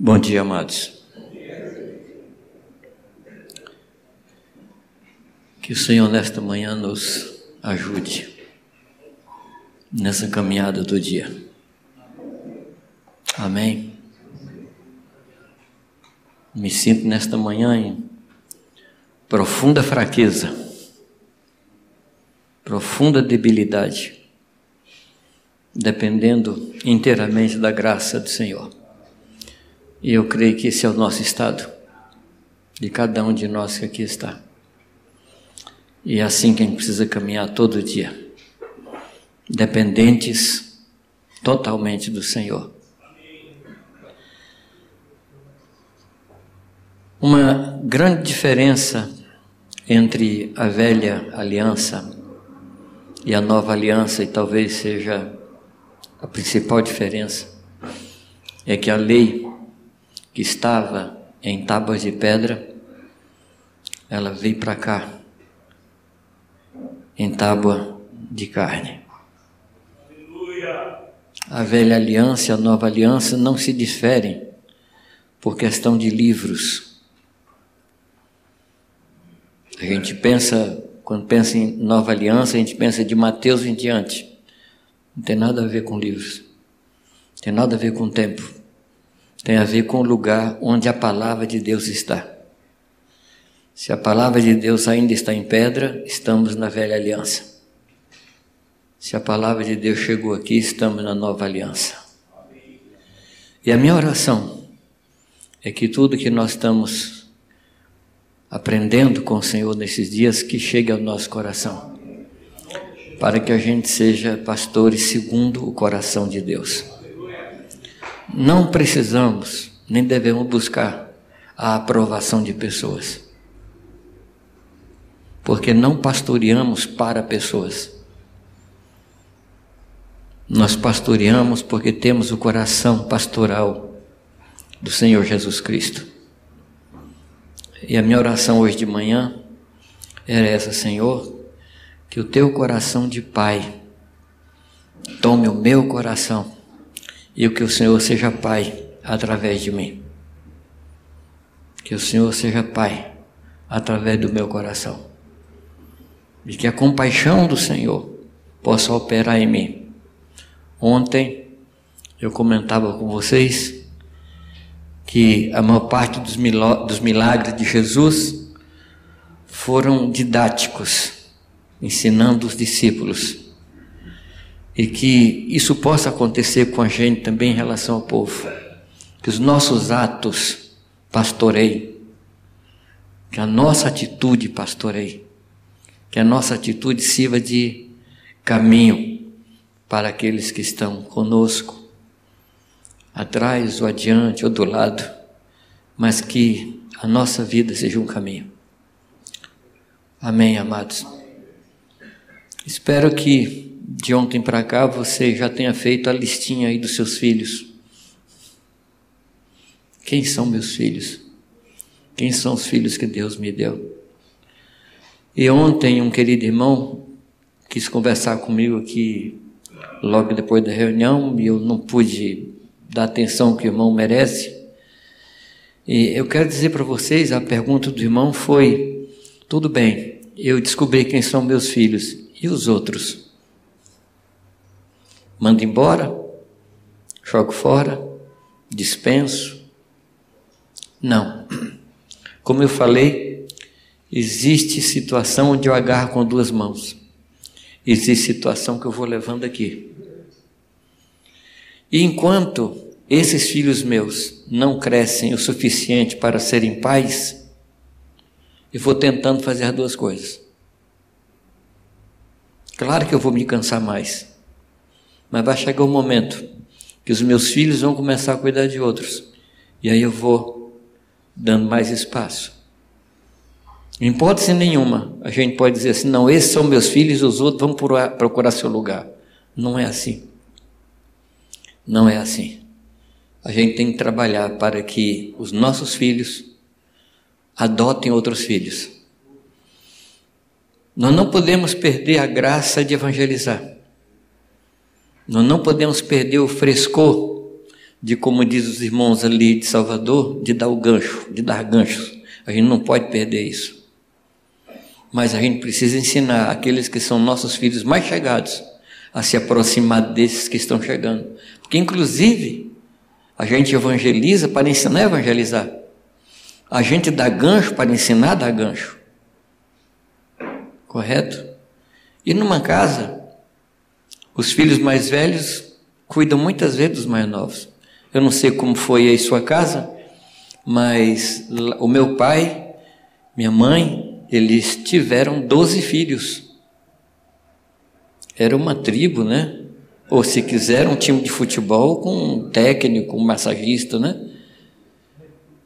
Bom dia, amados. Que o Senhor nesta manhã nos ajude nessa caminhada do dia. Amém. Me sinto nesta manhã em profunda fraqueza, profunda debilidade, dependendo inteiramente da graça do Senhor. E eu creio que esse é o nosso estado, de cada um de nós que aqui está. E é assim que a gente precisa caminhar todo dia, dependentes totalmente do Senhor. Uma grande diferença entre a velha aliança e a nova aliança, e talvez seja a principal diferença, é que a lei que estava em tábuas de pedra, ela veio para cá, em tábua de carne. A velha aliança e a nova aliança não se diferem por questão de livros. A gente pensa, quando pensa em nova aliança, a gente pensa de Mateus em diante. Não tem nada a ver com livros. Não tem nada a ver com tempo tem a ver com o lugar onde a palavra de Deus está. Se a palavra de Deus ainda está em pedra, estamos na velha aliança. Se a palavra de Deus chegou aqui, estamos na nova aliança. E a minha oração é que tudo que nós estamos aprendendo com o Senhor nesses dias, que chegue ao nosso coração, para que a gente seja pastores segundo o coração de Deus. Não precisamos, nem devemos buscar a aprovação de pessoas. Porque não pastoreamos para pessoas. Nós pastoreamos porque temos o coração pastoral do Senhor Jesus Cristo. E a minha oração hoje de manhã era essa, Senhor, que o teu coração de pai tome o meu coração e que o Senhor seja Pai através de mim. Que o Senhor seja Pai através do meu coração. E que a compaixão do Senhor possa operar em mim. Ontem eu comentava com vocês que a maior parte dos milagres de Jesus foram didáticos, ensinando os discípulos e que isso possa acontecer com a gente também em relação ao povo. Que os nossos atos pastoreiem, que a nossa atitude pastoreie, que a nossa atitude sirva de caminho para aqueles que estão conosco, atrás ou adiante ou do lado, mas que a nossa vida seja um caminho. Amém, amados. Espero que de ontem para cá você já tenha feito a listinha aí dos seus filhos. Quem são meus filhos? Quem são os filhos que Deus me deu? E ontem um querido irmão quis conversar comigo aqui logo depois da reunião e eu não pude dar atenção que o irmão merece. E eu quero dizer para vocês, a pergunta do irmão foi: tudo bem, eu descobri quem são meus filhos e os outros? Mando embora? Jogo fora? Dispenso? Não. Como eu falei, existe situação onde eu agarro com duas mãos. Existe situação que eu vou levando aqui. E enquanto esses filhos meus não crescem o suficiente para serem pais, eu vou tentando fazer as duas coisas. Claro que eu vou me cansar mais. Mas vai chegar um momento que os meus filhos vão começar a cuidar de outros. E aí eu vou dando mais espaço. Em hipótese nenhuma, a gente pode dizer assim: não, esses são meus filhos, os outros vão procurar seu lugar. Não é assim. Não é assim. A gente tem que trabalhar para que os nossos filhos adotem outros filhos. Nós não podemos perder a graça de evangelizar. Nós não podemos perder o frescor de como diz os irmãos ali de Salvador, de dar o gancho, de dar ganchos. A gente não pode perder isso. Mas a gente precisa ensinar aqueles que são nossos filhos mais chegados a se aproximar desses que estão chegando. Porque, inclusive, a gente evangeliza para ensinar a evangelizar. A gente dá gancho para ensinar a dar gancho. Correto? E numa casa, os filhos mais velhos cuidam muitas vezes dos mais novos. Eu não sei como foi aí sua casa, mas o meu pai, minha mãe, eles tiveram 12 filhos. Era uma tribo, né? Ou se quiser, um time de futebol com um técnico, um massagista, né?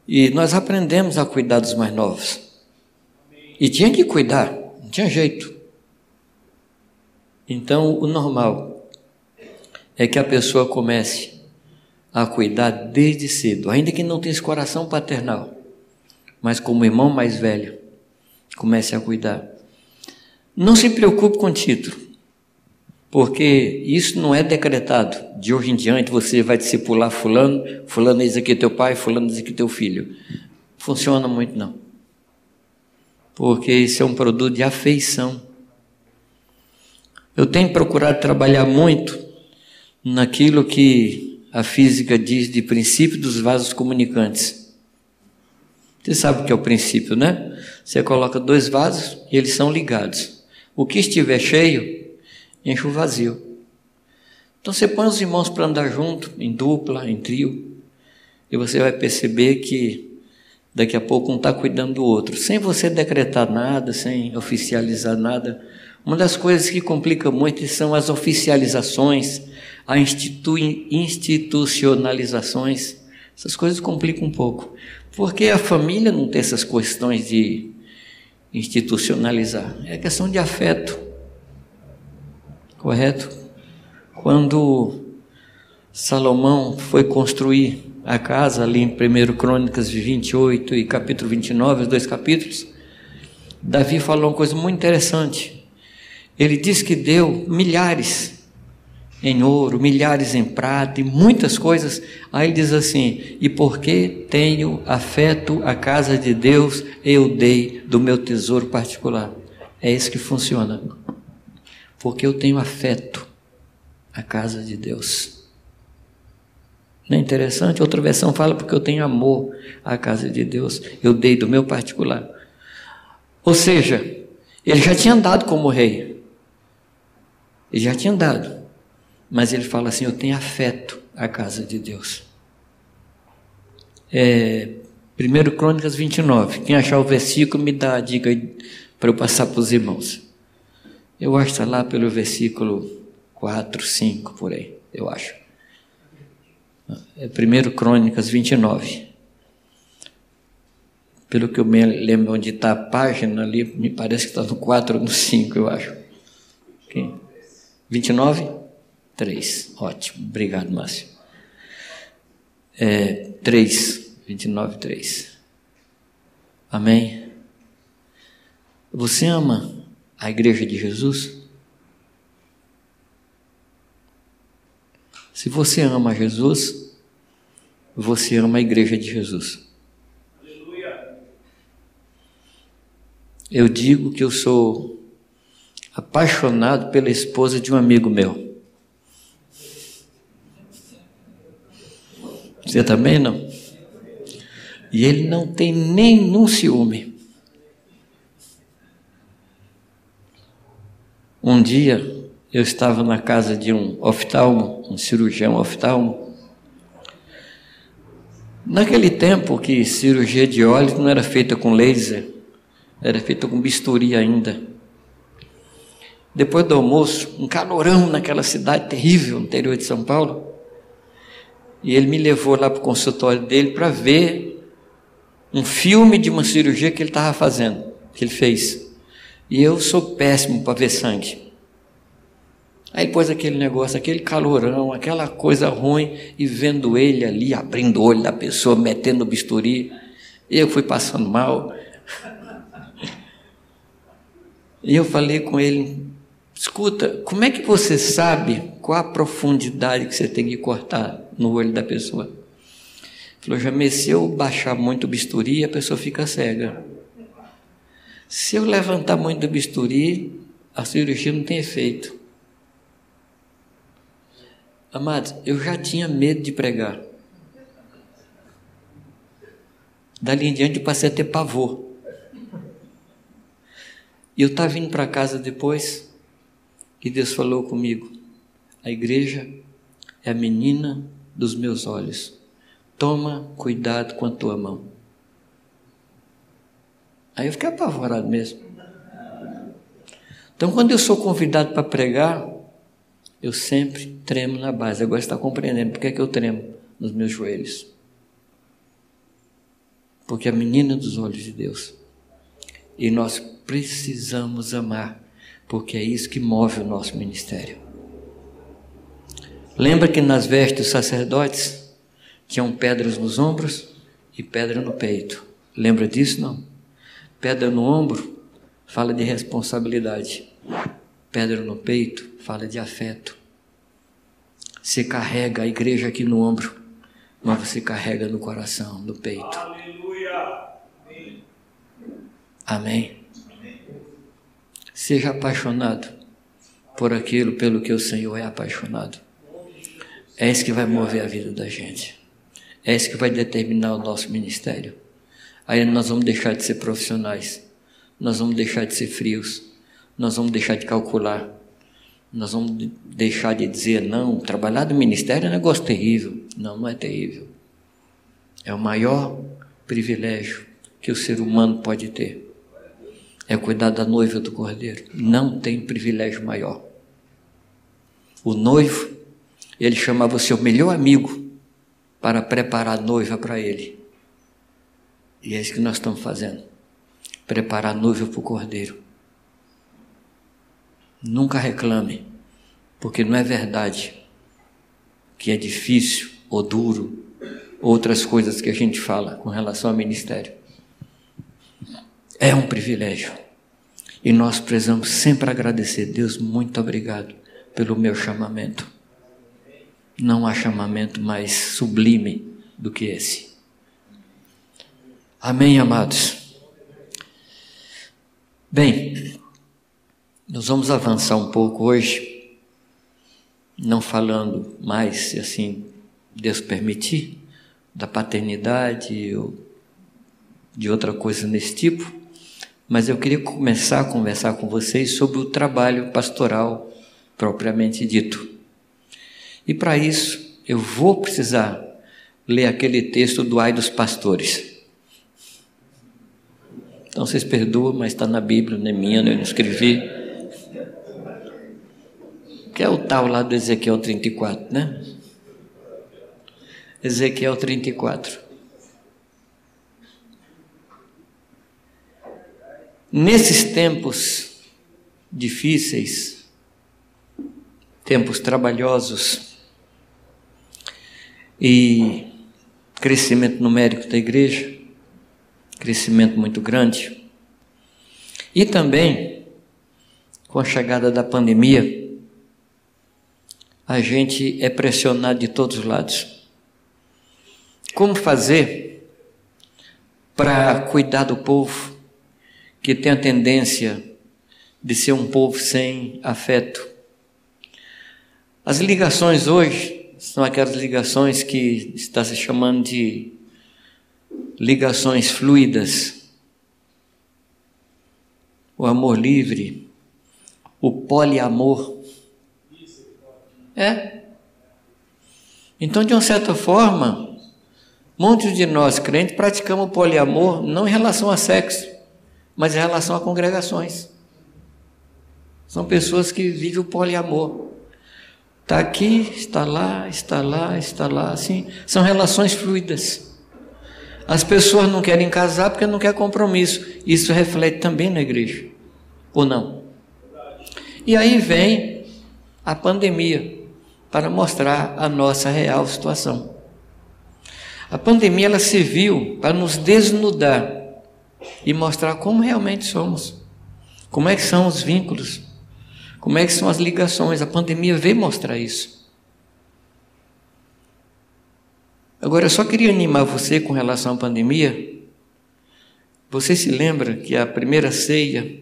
E nós aprendemos a cuidar dos mais novos. E tinha que cuidar, não tinha jeito. Então, o normal é que a pessoa comece a cuidar desde cedo, ainda que não tenha esse coração paternal, mas como irmão mais velho, comece a cuidar. Não se preocupe com título, porque isso não é decretado. De hoje em diante você vai discipular fulano, fulano diz aqui teu pai, fulano diz aqui teu filho. Funciona muito não. Porque isso é um produto de afeição. Eu tenho procurado trabalhar muito naquilo que a física diz de princípio dos vasos comunicantes. Você sabe o que é o princípio, né? Você coloca dois vasos e eles são ligados. O que estiver cheio, enche o vazio. Então você põe os irmãos para andar junto, em dupla, em trio, e você vai perceber que daqui a pouco um está cuidando do outro, sem você decretar nada, sem oficializar nada. Uma das coisas que complica muito são as oficializações, a institu institucionalizações. Essas coisas complicam um pouco. Porque a família não tem essas questões de institucionalizar. É questão de afeto. Correto? Quando Salomão foi construir a casa ali em 1 Crônicas 28 e capítulo 29, os dois capítulos, Davi falou uma coisa muito interessante. Ele diz que deu milhares em ouro, milhares em prata e muitas coisas. Aí ele diz assim: E porque tenho afeto à casa de Deus, eu dei do meu tesouro particular. É isso que funciona. Porque eu tenho afeto à casa de Deus. Não é interessante? Outra versão fala porque eu tenho amor à casa de Deus, eu dei do meu particular. Ou seja, ele já tinha andado como rei. Ele já tinha andado mas ele fala assim: Eu tenho afeto à casa de Deus. É, 1 Crônicas 29. Quem achar o versículo, me dá a dica para eu passar para os irmãos. Eu acho que está lá pelo versículo 4, 5, por aí, eu acho. É 1 Crônicas 29. Pelo que eu me lembro onde está a página ali, me parece que está no 4 ou no 5, eu acho. Okay. 29? 3. Ótimo. Obrigado, Márcio. É, 3. 29, 3. Amém? Você ama a igreja de Jesus? Se você ama Jesus, você ama a igreja de Jesus. Aleluia. Eu digo que eu sou apaixonado pela esposa de um amigo meu. Você também não? E ele não tem nenhum ciúme. Um dia eu estava na casa de um oftalmo, um cirurgião oftalmo. Naquele tempo que cirurgia de olhos não era feita com laser, era feita com bisturi ainda. Depois do almoço, um calorão naquela cidade terrível, no interior de São Paulo. E ele me levou lá para o consultório dele para ver um filme de uma cirurgia que ele estava fazendo, que ele fez. E eu sou péssimo para ver sangue. Aí pôs aquele negócio, aquele calorão, aquela coisa ruim, e vendo ele ali, abrindo o olho da pessoa, metendo bisturi, eu fui passando mal. E eu falei com ele, Escuta, como é que você sabe qual a profundidade que você tem que cortar no olho da pessoa? Falou, já se eu baixar muito o bisturi, a pessoa fica cega. Se eu levantar muito o bisturi, a cirurgia não tem efeito. Amados, eu já tinha medo de pregar. Dali em diante eu passei a ter pavor. E eu estava vindo para casa depois, e Deus falou comigo: a igreja é a menina dos meus olhos. Toma cuidado com a tua mão. Aí eu fiquei apavorado mesmo. Então, quando eu sou convidado para pregar, eu sempre tremo na base. Agora está compreendendo por que, é que eu tremo nos meus joelhos. Porque é a menina dos olhos de Deus. E nós precisamos amar porque é isso que move o nosso ministério. Lembra que nas vestes dos sacerdotes tinham pedras nos ombros e pedra no peito. Lembra disso não? Pedra no ombro fala de responsabilidade. Pedra no peito fala de afeto. Você carrega a igreja aqui no ombro, mas você carrega no coração, no peito. Aleluia. Amém. Seja apaixonado por aquilo pelo que o Senhor é apaixonado. É isso que vai mover a vida da gente. É isso que vai determinar o nosso ministério. Aí nós vamos deixar de ser profissionais. Nós vamos deixar de ser frios. Nós vamos deixar de calcular. Nós vamos deixar de dizer, não, trabalhar no ministério é um negócio terrível. Não, não é terrível. É o maior privilégio que o ser humano pode ter é cuidar da noiva do cordeiro. Não tem privilégio maior. O noivo, ele chamava o seu melhor amigo para preparar a noiva para ele. E é isso que nós estamos fazendo. Preparar a noiva para o cordeiro. Nunca reclame, porque não é verdade que é difícil ou duro, outras coisas que a gente fala com relação ao ministério. É um privilégio. E nós precisamos sempre agradecer. Deus, muito obrigado pelo meu chamamento. Não há chamamento mais sublime do que esse. Amém, amados? Bem, nós vamos avançar um pouco hoje, não falando mais, se assim Deus permitir, da paternidade ou de outra coisa nesse tipo mas eu queria começar a conversar com vocês sobre o trabalho pastoral propriamente dito. E para isso, eu vou precisar ler aquele texto do Ai dos Pastores. Então vocês perdoam, mas está na Bíblia, não é minha, eu não escrevi. Que é o tal lá do Ezequiel 34, né? Ezequiel 34. Nesses tempos difíceis, tempos trabalhosos e crescimento numérico da igreja, crescimento muito grande, e também com a chegada da pandemia, a gente é pressionado de todos os lados. Como fazer para cuidar do povo? Que tem a tendência de ser um povo sem afeto. As ligações hoje são aquelas ligações que está se chamando de ligações fluidas. O amor livre, o poliamor. É. Então, de uma certa forma, muitos de nós crentes praticamos poliamor não em relação a sexo, mas em relação a congregações. São pessoas que vivem o poliamor. Está aqui, está lá, está lá, está lá, assim. São relações fluidas. As pessoas não querem casar porque não quer compromisso. Isso reflete também na igreja. Ou não? E aí vem a pandemia para mostrar a nossa real situação. A pandemia ela serviu para nos desnudar e mostrar como realmente somos. Como é que são os vínculos? Como é que são as ligações? A pandemia veio mostrar isso. Agora, eu só queria animar você com relação à pandemia. Você se lembra que a primeira ceia,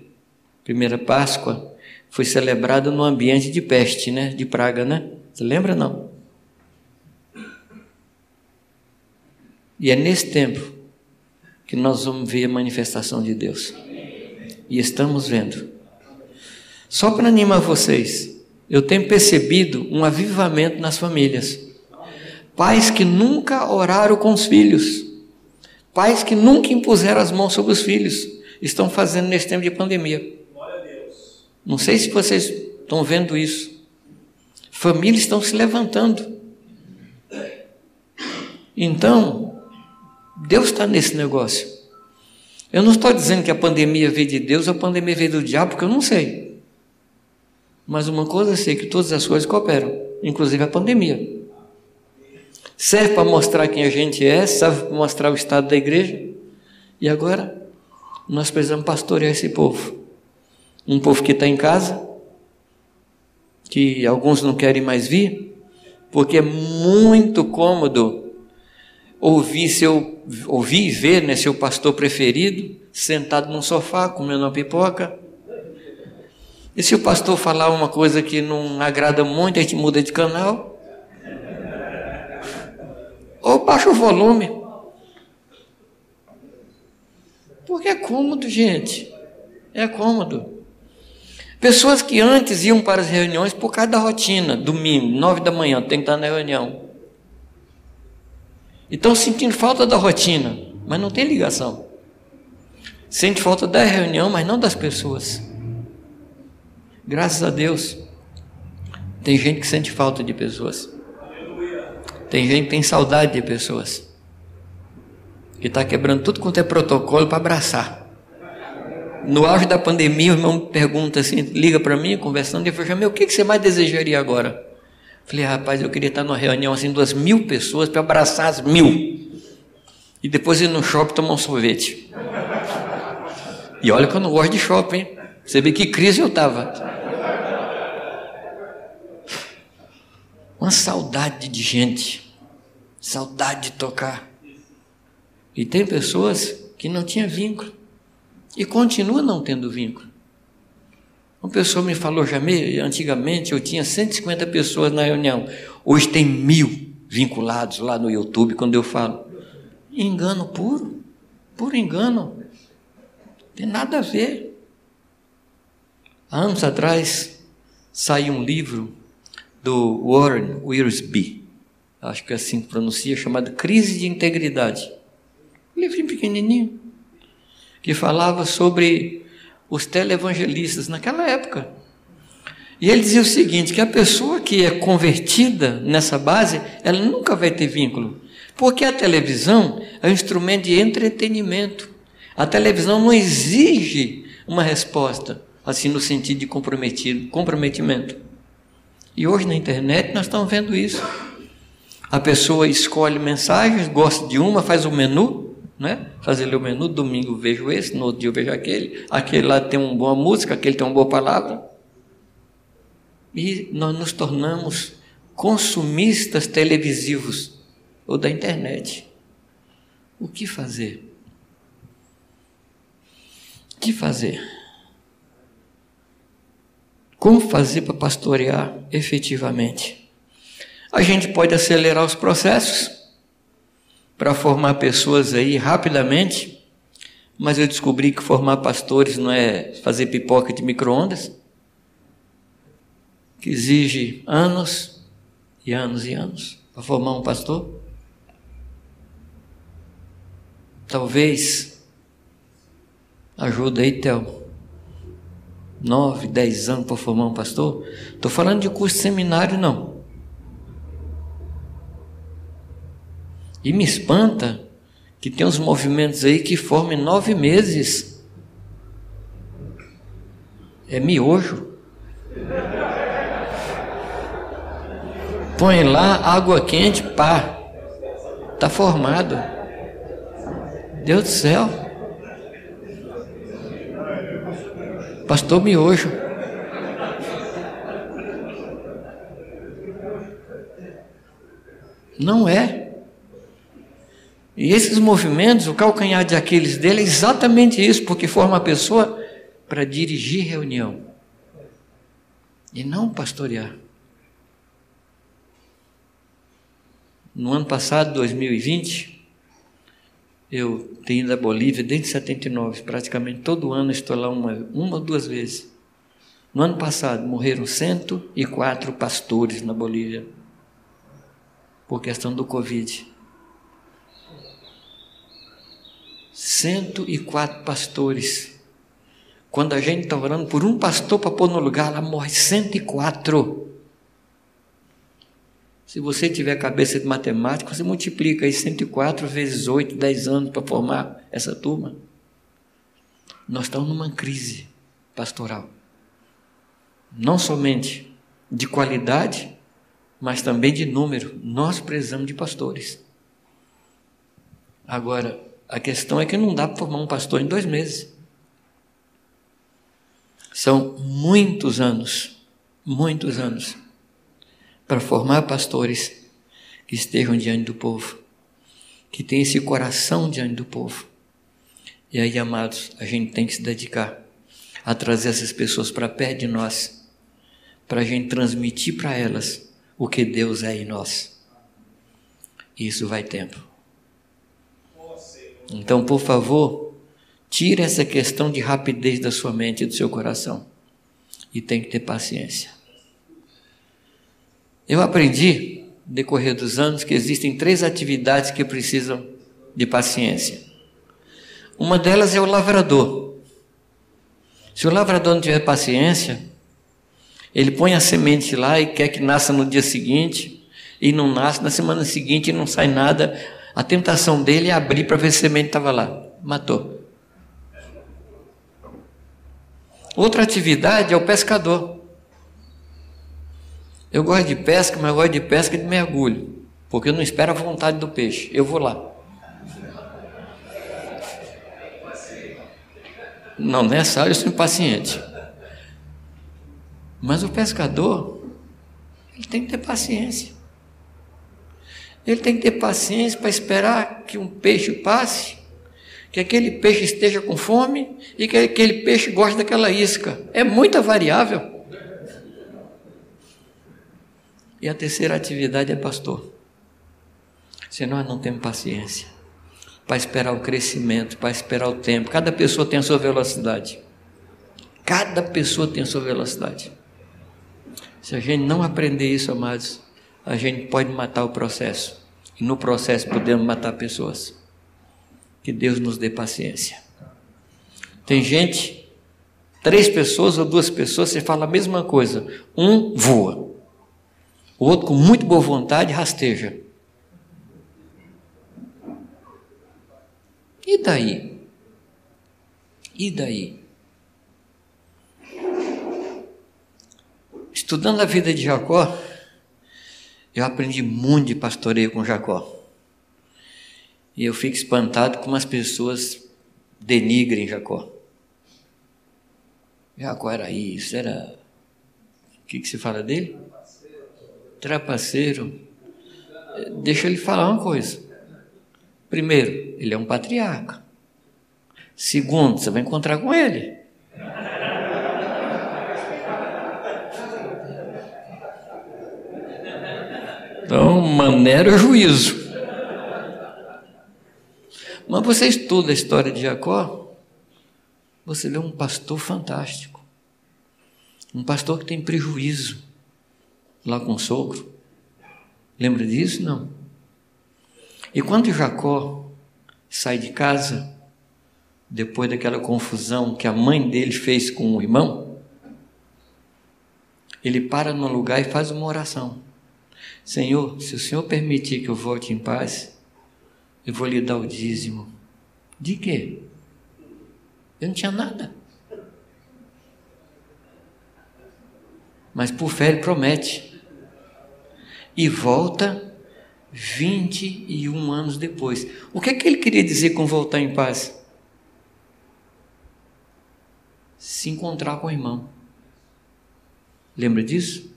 primeira Páscoa, foi celebrada no ambiente de peste, né? De praga, né? Você lembra não? E é nesse tempo que nós vamos ver a manifestação de Deus. E estamos vendo. Só para animar vocês, eu tenho percebido um avivamento nas famílias. Pais que nunca oraram com os filhos, pais que nunca impuseram as mãos sobre os filhos, estão fazendo nesse tempo de pandemia. Não sei se vocês estão vendo isso. Famílias estão se levantando. Então, Deus está nesse negócio. Eu não estou dizendo que a pandemia veio de Deus ou a pandemia veio do diabo, porque eu não sei. Mas uma coisa eu sei que todas as coisas cooperam, inclusive a pandemia. Serve para mostrar quem a gente é, serve para mostrar o estado da igreja. E agora nós precisamos pastorear esse povo. Um povo que está em casa, que alguns não querem mais vir, porque é muito cômodo ouvir seu ouvir e ver né, seu pastor preferido sentado num sofá comendo uma pipoca e se o pastor falar uma coisa que não agrada muito, a gente muda de canal. Ou baixa o volume. Porque é cômodo, gente. É cômodo. Pessoas que antes iam para as reuniões por causa da rotina, domingo, nove da manhã, tem que estar na reunião. E estão sentindo falta da rotina, mas não tem ligação. Sente falta da reunião, mas não das pessoas. Graças a Deus, tem gente que sente falta de pessoas. Tem gente que tem saudade de pessoas. Que está quebrando tudo quanto é protocolo para abraçar. No auge da pandemia, o irmão pergunta assim, liga para mim, conversando, e fala, meu, o que você mais desejaria agora? Falei, rapaz, eu queria estar numa reunião assim, duas mil pessoas para abraçar as mil. E depois ir no shopping tomar um sorvete. E olha que eu não gosto de shopping. Você vê que crise eu estava. Uma saudade de gente, saudade de tocar. E tem pessoas que não tinham vínculo e continua não tendo vínculo. Uma pessoa me falou, Jamê, antigamente eu tinha 150 pessoas na reunião, hoje tem mil vinculados lá no YouTube quando eu falo. Engano puro, puro engano. Tem nada a ver. Há anos atrás saiu um livro do Warren Wiersbe, acho que é assim pronuncia, chamado Crise de Integridade. Um livrinho pequenininho, que falava sobre os televangelistas naquela época. E ele dizia o seguinte, que a pessoa que é convertida nessa base, ela nunca vai ter vínculo. Porque a televisão é um instrumento de entretenimento. A televisão não exige uma resposta, assim no sentido de comprometido, comprometimento. E hoje na internet nós estamos vendo isso. A pessoa escolhe mensagens, gosta de uma, faz um menu, né? Faz ali o menu, domingo vejo esse, no outro dia eu vejo aquele, aquele lá tem uma boa música, aquele tem uma boa palavra. E nós nos tornamos consumistas televisivos ou da internet. O que fazer? O que fazer? Como fazer para pastorear efetivamente? A gente pode acelerar os processos para formar pessoas aí rapidamente, mas eu descobri que formar pastores não é fazer pipoca de micro-ondas, que exige anos e anos e anos para formar um pastor. Talvez ajuda aí, Théo nove, dez anos para formar um pastor. Estou falando de curso de seminário, não. E me espanta que tem uns movimentos aí que formem nove meses. É miojo. Põe lá água quente, pá. Tá formado. Deus do céu. Pastor Miojo. Não é. E esses movimentos, o calcanhar de Aquiles dele é exatamente isso, porque forma a pessoa para dirigir reunião e não pastorear. No ano passado, 2020, eu tenho ido à Bolívia desde 79, praticamente todo ano estou lá uma, uma ou duas vezes. No ano passado morreram 104 pastores na Bolívia por questão do Covid. 104 pastores. Quando a gente está orando por um pastor para pôr no lugar, lá morre 104. Se você tiver cabeça de matemática, você multiplica aí 104 vezes 8, 10 anos para formar essa turma. Nós estamos numa crise pastoral. Não somente de qualidade, mas também de número. Nós precisamos de pastores. Agora, a questão é que não dá para formar um pastor em dois meses. São muitos anos, muitos anos para formar pastores que estejam diante do povo, que tenham esse coração diante do povo. E aí, amados, a gente tem que se dedicar a trazer essas pessoas para perto de nós, para a gente transmitir para elas o que Deus é em nós. Isso vai tempo. Então, por favor, tire essa questão de rapidez da sua mente e do seu coração. E tem que ter paciência. Eu aprendi, no decorrer dos anos, que existem três atividades que precisam de paciência. Uma delas é o lavrador. Se o lavrador não tiver paciência, ele põe a semente lá e quer que nasça no dia seguinte, e não nasce, na semana seguinte não sai nada. A tentação dele é abrir para ver se a semente estava lá. Matou. Outra atividade é o pescador. Eu gosto de pesca, mas eu gosto de pesca de mergulho, porque eu não espero a vontade do peixe. Eu vou lá. Não, nessa hora eu sou impaciente. Mas o pescador, ele tem que ter paciência. Ele tem que ter paciência para esperar que um peixe passe, que aquele peixe esteja com fome e que aquele peixe goste daquela isca. É muita variável. E a terceira atividade é pastor. Se nós não temos paciência para esperar o crescimento, para esperar o tempo, cada pessoa tem a sua velocidade. Cada pessoa tem a sua velocidade. Se a gente não aprender isso, amados, a gente pode matar o processo. E no processo podemos matar pessoas. Que Deus nos dê paciência. Tem gente, três pessoas ou duas pessoas, você fala a mesma coisa. Um voa. O outro, com muito boa vontade, rasteja. E daí? E daí? Estudando a vida de Jacó, eu aprendi muito de pastoreio com Jacó. E eu fico espantado como as pessoas denigrem Jacó. Jacó era isso, era. O que, que se fala dele? trapaceiro, deixa ele falar uma coisa. Primeiro, ele é um patriarca. Segundo, você vai encontrar com ele. Então, maneira é juízo. Mas você estuda a história de Jacó, você vê um pastor fantástico. Um pastor que tem prejuízo lá com o sogro. Lembra disso? Não. E quando Jacó sai de casa, depois daquela confusão que a mãe dele fez com o irmão, ele para num lugar e faz uma oração. Senhor, se o Senhor permitir que eu volte em paz, eu vou lhe dar o dízimo. De quê? Eu não tinha nada. Mas por fé ele promete e volta 21 anos depois. O que é que ele queria dizer com voltar em paz? Se encontrar com o irmão. Lembra disso?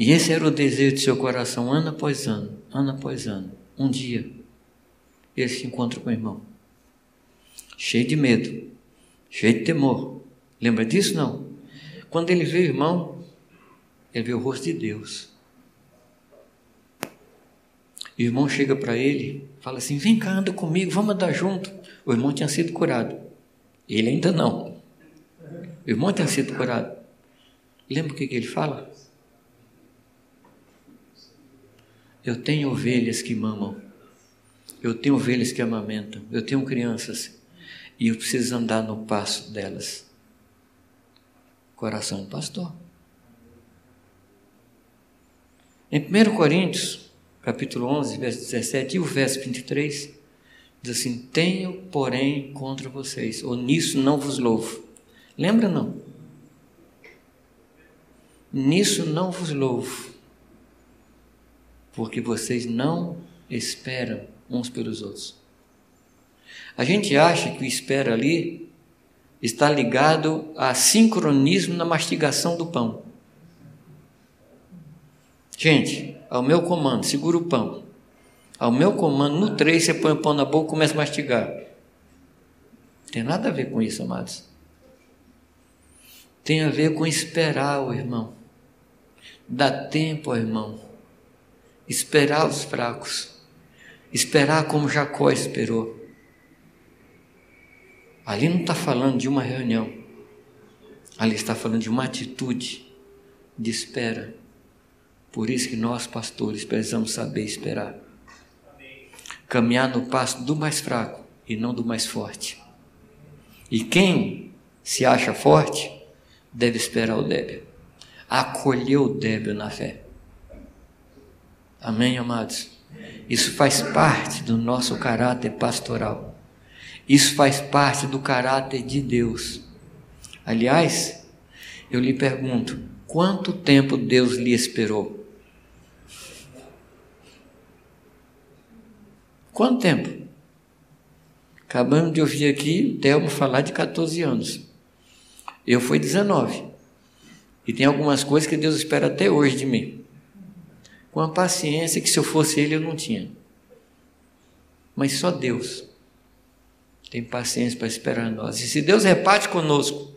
E esse era o desejo do seu coração, ano após ano, ano após ano. Um dia, ele se encontra com o irmão, cheio de medo, cheio de temor. Lembra disso? Não. Quando ele vê o irmão, ele vê o rosto de Deus. E o irmão chega para ele, fala assim: Vem cá, anda comigo, vamos andar junto. O irmão tinha sido curado. Ele ainda não. O irmão tinha sido curado. Lembra o que, que ele fala? Eu tenho ovelhas que mamam. Eu tenho ovelhas que amamentam. Eu tenho crianças. E eu preciso andar no passo delas. Coração do pastor. Em 1 Coríntios, capítulo 11, verso 17 e o verso 23, diz assim: Tenho, porém, contra vocês, ou nisso não vos louvo. Lembra não? Nisso não vos louvo, porque vocês não esperam uns pelos outros. A gente acha que o espera ali está ligado a sincronismo na mastigação do pão. Gente, ao meu comando, segura o pão. Ao meu comando, no 3, você põe o pão na boca e começa a mastigar. Não tem nada a ver com isso, amados. Tem a ver com esperar o irmão. Dar tempo ao irmão. Esperar os fracos. Esperar como Jacó esperou. Ali não está falando de uma reunião. Ali está falando de uma atitude de espera por isso que nós, pastores, precisamos saber esperar. Caminhar no passo do mais fraco e não do mais forte. E quem se acha forte deve esperar o débil. Acolher o débil na fé. Amém, amados? Isso faz parte do nosso caráter pastoral. Isso faz parte do caráter de Deus. Aliás, eu lhe pergunto: quanto tempo Deus lhe esperou? Quanto tempo? Acabamos de ouvir aqui Delmo falar de 14 anos. Eu fui 19. E tem algumas coisas que Deus espera até hoje de mim. Com a paciência que se eu fosse ele eu não tinha. Mas só Deus tem paciência para esperar nós. E se Deus reparte conosco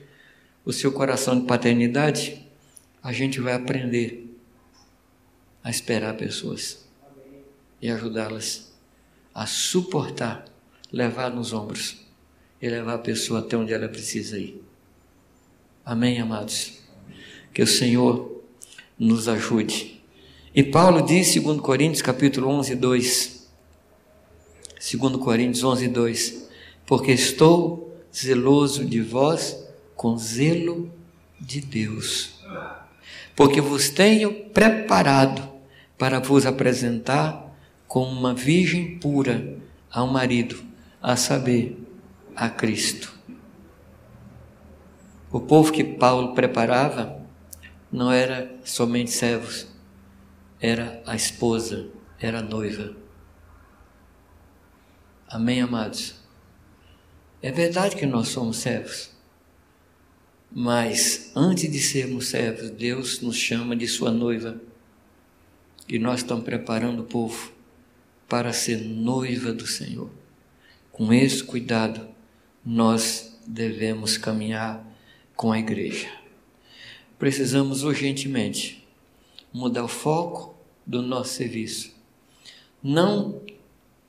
o seu coração de paternidade, a gente vai aprender a esperar pessoas e ajudá-las a suportar, levar nos ombros e levar a pessoa até onde ela precisa ir. Amém, amados? Que o Senhor nos ajude. E Paulo diz, segundo Coríntios capítulo 11, 2, segundo Coríntios 11, 2, porque estou zeloso de vós com zelo de Deus, porque vos tenho preparado para vos apresentar como uma virgem pura ao marido, a saber, a Cristo. O povo que Paulo preparava não era somente servos, era a esposa, era a noiva. Amém, amados? É verdade que nós somos servos, mas antes de sermos servos, Deus nos chama de sua noiva e nós estamos preparando o povo para ser noiva do Senhor. Com esse cuidado, nós devemos caminhar com a igreja. Precisamos urgentemente mudar o foco do nosso serviço. Não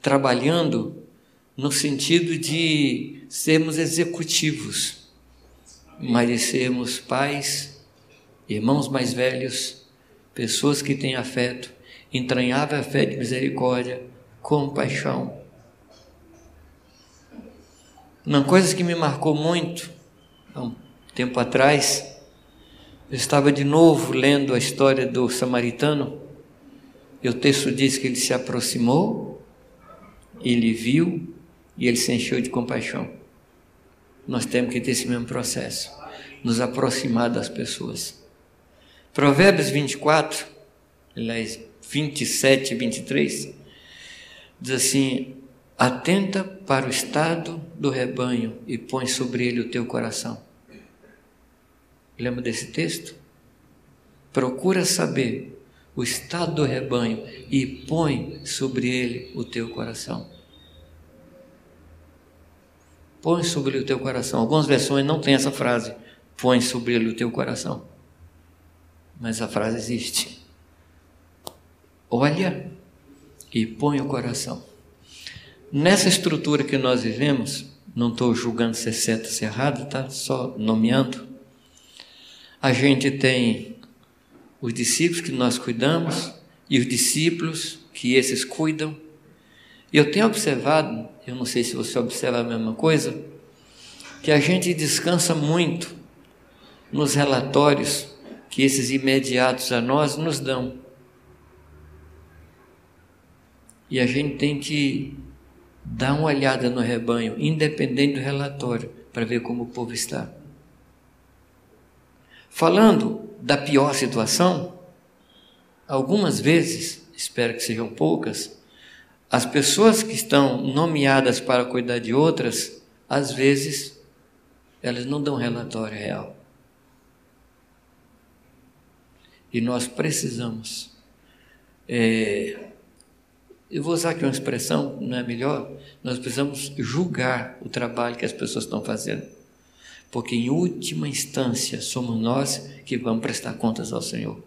trabalhando no sentido de sermos executivos, mas de sermos pais, irmãos mais velhos, pessoas que têm afeto, entranhável fé de misericórdia, compaixão. Uma coisa que me marcou muito, há um tempo atrás, eu estava de novo lendo a história do samaritano, e o texto diz que ele se aproximou, ele viu e ele se encheu de compaixão. Nós temos que ter esse mesmo processo, nos aproximar das pessoas. Provérbios 24, aliás, 27 e 23, diz assim: Atenta para o estado do rebanho e põe sobre ele o teu coração. Lembra desse texto? Procura saber o estado do rebanho e põe sobre ele o teu coração. Põe sobre o teu coração. Algumas versões não têm essa frase. Põe sobre ele o teu coração. Mas a frase existe. Olha e põe o coração. Nessa estrutura que nós vivemos, não estou julgando se é certo ou se é errado, tá? Só nomeando. A gente tem os discípulos que nós cuidamos e os discípulos que esses cuidam. Eu tenho observado, eu não sei se você observa a mesma coisa, que a gente descansa muito nos relatórios que esses imediatos a nós nos dão. E a gente tem que dar uma olhada no rebanho, independente do relatório, para ver como o povo está. Falando da pior situação, algumas vezes, espero que sejam poucas, as pessoas que estão nomeadas para cuidar de outras, às vezes, elas não dão relatório real. E nós precisamos. É, eu vou usar aqui uma expressão, não é melhor? Nós precisamos julgar o trabalho que as pessoas estão fazendo porque em última instância somos nós que vamos prestar contas ao Senhor.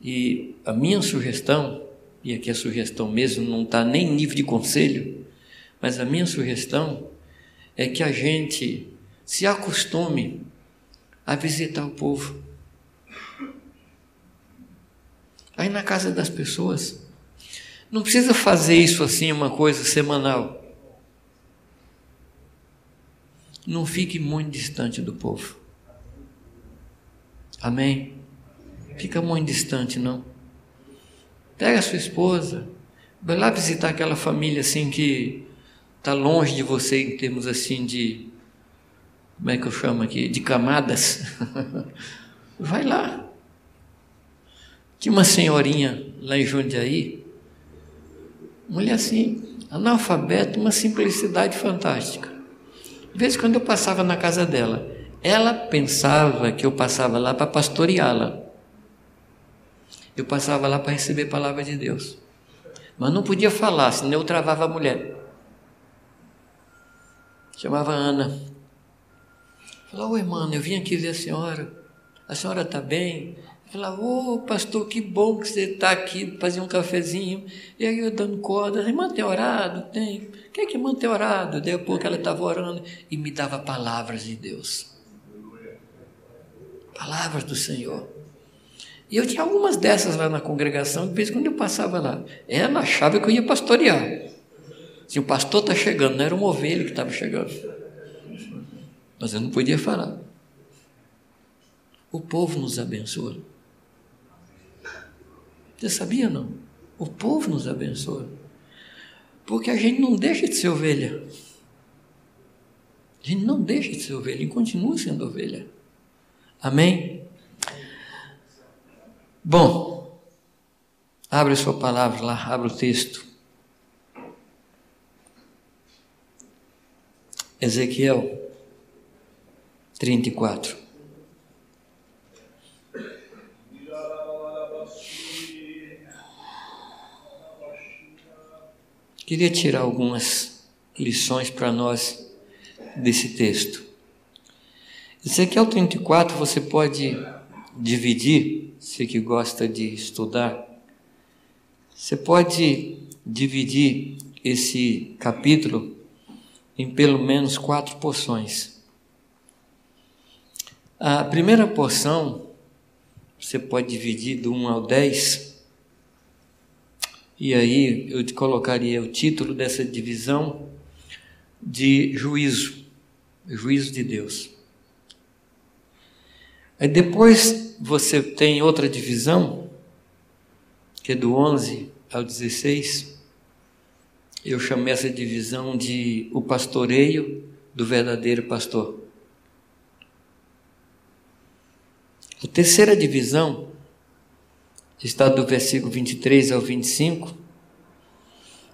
E a minha sugestão, e aqui a sugestão mesmo não está nem em nível de conselho, mas a minha sugestão é que a gente se acostume a visitar o povo. Aí na casa das pessoas. Não precisa fazer isso assim, uma coisa semanal não fique muito distante do povo. Amém? Fica muito distante, não. Pega a sua esposa, vai lá visitar aquela família assim que está longe de você em termos assim de. Como é que eu chamo aqui? De camadas. vai lá. Tinha uma senhorinha lá em Jundiaí, mulher assim, analfabeta, uma simplicidade fantástica. De vez em quando eu passava na casa dela. Ela pensava que eu passava lá para pastoreá-la. Eu passava lá para receber a palavra de Deus. Mas não podia falar, senão eu travava a mulher. Chamava Ana. Falava, oi, mano, eu vim aqui ver a senhora. A senhora está bem? Falava, ô oh, pastor, que bom que você está aqui, fazer um cafezinho. E aí eu dando corda, irmã tem orado? Tem. Quem é que tem orado? A pouco ela estava orando e me dava palavras de Deus. Palavras do Senhor. E eu tinha algumas dessas lá na congregação, de vez quando eu passava lá. Ela achava que eu ia pastorear. Se o pastor está chegando, não era uma ovelha que estava chegando. Mas eu não podia falar. O povo nos abençoa. Você sabia não? O povo nos abençoa. Porque a gente não deixa de ser ovelha. A gente não deixa de ser ovelha e continua sendo ovelha. Amém? Bom, abre a sua palavra lá, abre o texto. Ezequiel 34. Queria tirar algumas lições para nós desse texto. Ezequiel 34 você pode dividir, você que gosta de estudar, você pode dividir esse capítulo em pelo menos quatro porções. A primeira porção você pode dividir do 1 ao 10 e aí eu te colocaria o título dessa divisão de juízo, juízo de Deus. Aí depois você tem outra divisão, que é do 11 ao 16. Eu chamei essa divisão de o pastoreio do verdadeiro pastor. A terceira divisão está do versículo 23 ao 25,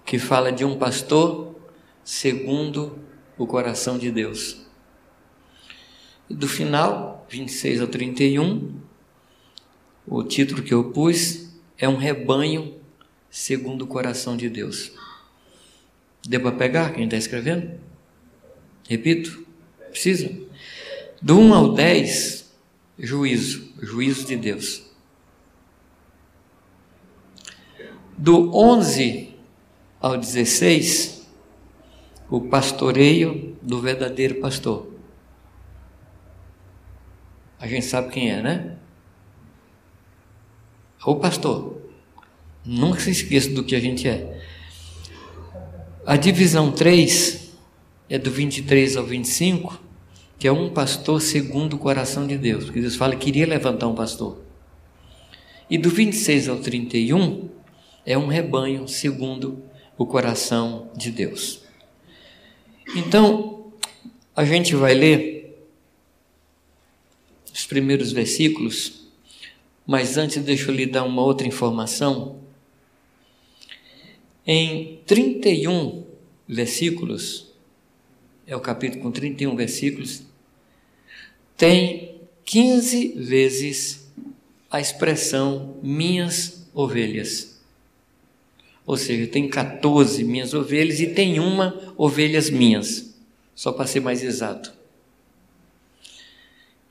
que fala de um pastor segundo o coração de Deus. E do final, 26 ao 31, O título que eu pus é Um Rebanho Segundo o Coração de Deus. Deu para pegar quem está escrevendo? Repito, precisa? Do 1 ao 10, juízo, juízo de Deus. Do 11 ao 16, o pastoreio do verdadeiro pastor. A gente sabe quem é, né? O pastor. Nunca se esqueça do que a gente é. A divisão 3 é do 23 ao 25, que é um pastor segundo o coração de Deus, porque Deus fala que queria levantar um pastor. E do 26 ao 31 é um rebanho segundo o coração de Deus. Então, a gente vai ler os primeiros versículos, mas antes deixa eu lhe dar uma outra informação. Em 31 versículos, é o capítulo com 31 versículos, tem 15 vezes a expressão minhas ovelhas. Ou seja, tem 14 minhas ovelhas e tem uma ovelhas minhas, só para ser mais exato.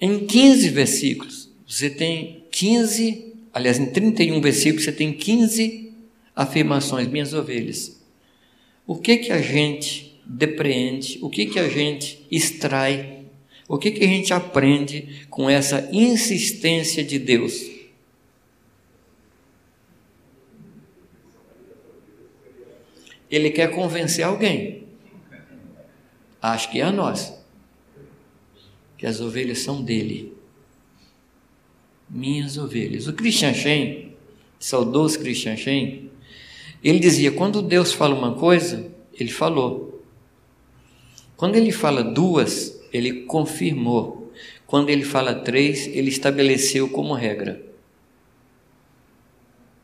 Em 15 versículos, você tem 15, aliás, em 31 versículos, você tem 15 afirmações, minhas ovelhas. O que que a gente depreende, o que que a gente extrai, o que que a gente aprende com essa insistência de Deus? Ele quer convencer alguém. Acho que é a nós. Que as ovelhas são dele. Minhas ovelhas. O Christian Shen, saudoso Christian Shen, ele dizia: quando Deus fala uma coisa, ele falou. Quando ele fala duas, ele confirmou. Quando ele fala três, ele estabeleceu como regra.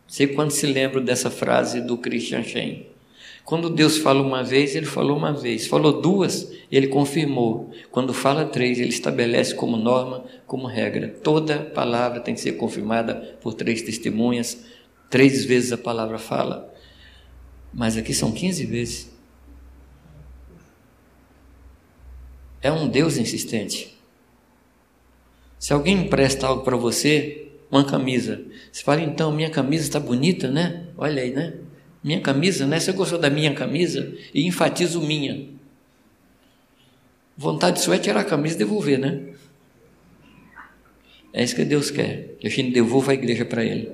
Sei quando se lembra dessa frase do Christian Shen. Quando Deus fala uma vez, ele falou uma vez. Falou duas, ele confirmou. Quando fala três, ele estabelece como norma, como regra. Toda palavra tem que ser confirmada por três testemunhas. Três vezes a palavra fala. Mas aqui são 15 vezes. É um Deus insistente. Se alguém empresta algo para você, uma camisa, você fala, então, minha camisa está bonita, né? Olha aí, né? Minha camisa, né? Você gostou da minha camisa? E enfatizo minha. Vontade sua é tirar a camisa e devolver, né? É isso que Deus quer, que a gente devolva a igreja para Ele.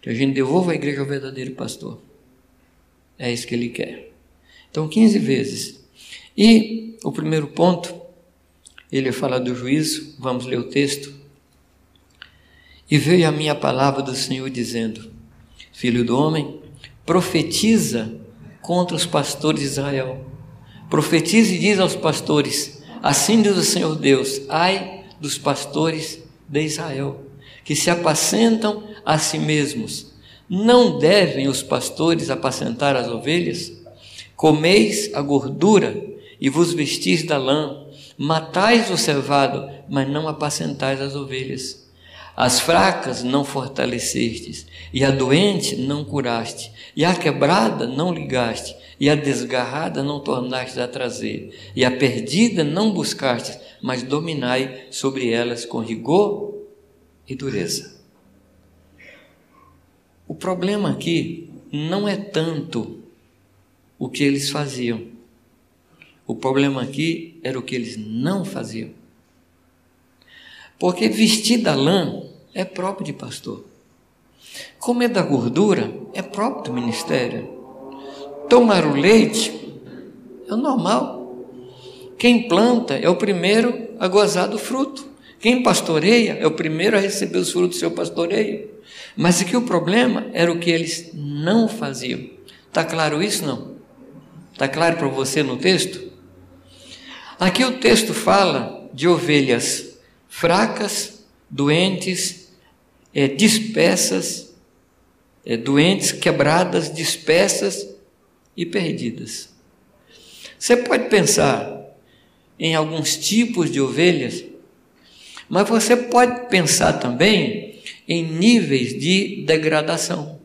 Que a gente devolva a igreja ao verdadeiro pastor. É isso que Ele quer. Então, 15 vezes. E o primeiro ponto, ele fala do juízo, vamos ler o texto. E veio a minha palavra do Senhor dizendo: filho do homem, profetiza contra os pastores de Israel. Profetiza e diz aos pastores: Assim diz o Senhor Deus: Ai dos pastores de Israel, que se apacentam a si mesmos. Não devem os pastores apacentar as ovelhas? Comeis a gordura e vos vestis da lã, matais o cevado, mas não apacentais as ovelhas. As fracas não fortalecestes, e a doente não curaste, e a quebrada não ligaste, e a desgarrada não tornaste a trazer, e a perdida não buscaste, mas dominai sobre elas com rigor e dureza. O problema aqui não é tanto o que eles faziam. O problema aqui era o que eles não faziam. Porque vestir da lã é próprio de pastor. Comer da gordura é próprio do ministério. Tomar o leite é o normal. Quem planta é o primeiro a gozar do fruto. Quem pastoreia é o primeiro a receber os frutos do seu pastoreio. Mas aqui o problema era o que eles não faziam. Está claro isso não? Está claro para você no texto? Aqui o texto fala de ovelhas fracas, doentes, é, dispersas, é, doentes, quebradas, dispersas e perdidas. Você pode pensar em alguns tipos de ovelhas, Mas você pode pensar também em níveis de degradação.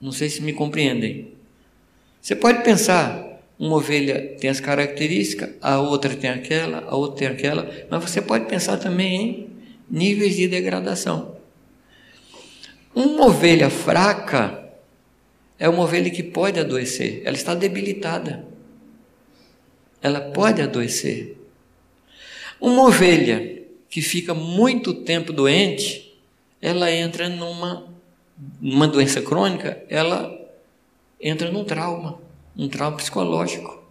Não sei se me compreendem. Você pode pensar, uma ovelha tem as características, a outra tem aquela, a outra tem aquela, mas você pode pensar também em níveis de degradação. Uma ovelha fraca é uma ovelha que pode adoecer, ela está debilitada. Ela pode adoecer. Uma ovelha que fica muito tempo doente, ela entra numa uma doença crônica, ela entra num trauma, um trauma psicológico.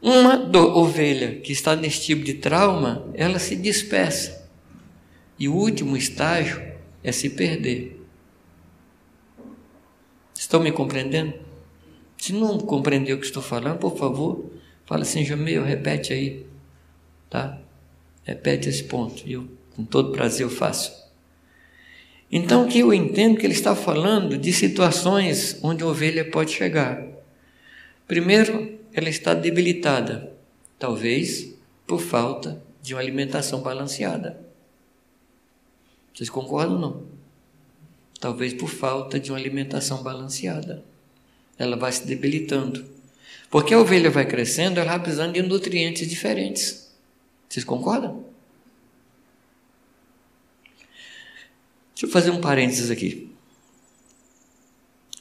Uma ovelha que está nesse tipo de trauma, ela se dispersa. E o último estágio é se perder. Estão me compreendendo? Se não compreendeu o que estou falando, por favor, fala assim, Jamil, repete aí, tá? Repete esse ponto, e eu, com todo prazer, eu faço. Então, que eu entendo que ele está falando de situações onde a ovelha pode chegar. Primeiro, ela está debilitada, talvez por falta de uma alimentação balanceada. Vocês concordam ou não? Talvez por falta de uma alimentação balanceada. Ela vai se debilitando. Porque a ovelha vai crescendo, ela vai precisando de nutrientes diferentes. Vocês concordam? Deixa eu fazer um parênteses aqui.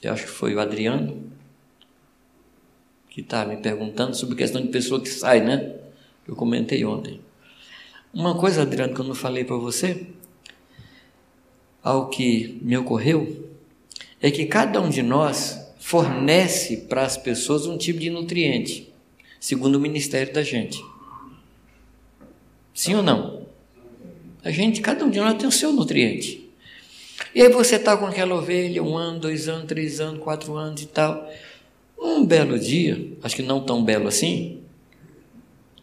Eu acho que foi o Adriano que está me perguntando sobre questão de pessoa que sai, né? Eu comentei ontem. Uma coisa, Adriano, que eu não falei para você, ao que me ocorreu, é que cada um de nós fornece para as pessoas um tipo de nutriente, segundo o ministério da gente. Sim ou não? A gente, cada um de nós tem o seu nutriente. E aí você está com aquela ovelha um ano, dois anos, três anos, quatro anos e tal. Um belo dia, acho que não tão belo assim,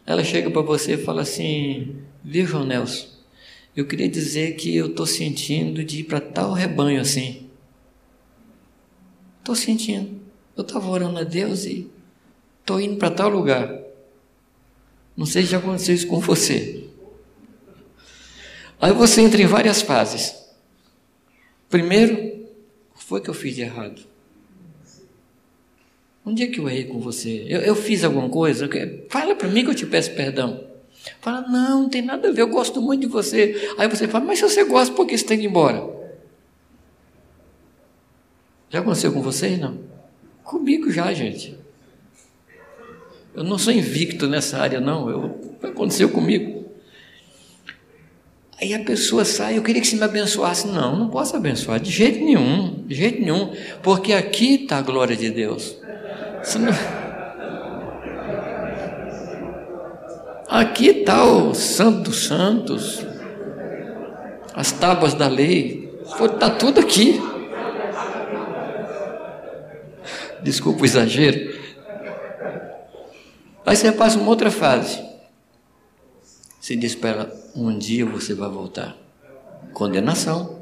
ela chega para você e fala assim: Viu, João Nelson, eu queria dizer que eu estou sentindo de ir para tal rebanho assim. Estou sentindo. Eu estava orando a Deus e estou indo para tal lugar. Não sei se já aconteceu isso com você. Aí você entra em várias fases. Primeiro, o que foi que eu fiz de errado? Onde é que eu errei com você? Eu, eu fiz alguma coisa? Fala para mim que eu te peço perdão. Fala, não, não tem nada a ver, eu gosto muito de você. Aí você fala, mas se você gosta, por que você tem que ir embora? Já aconteceu com vocês? Não? Comigo já, gente. Eu não sou invicto nessa área, não. Eu, aconteceu comigo. Aí a pessoa sai, eu queria que você me abençoasse. Não, não posso abençoar, de jeito nenhum, de jeito nenhum, porque aqui está a glória de Deus. Não... Aqui está o Santo dos Santos, as tábuas da lei, está tudo aqui. Desculpa o exagero. Aí você passa uma outra fase. Se diz para ela, um dia você vai voltar. Condenação.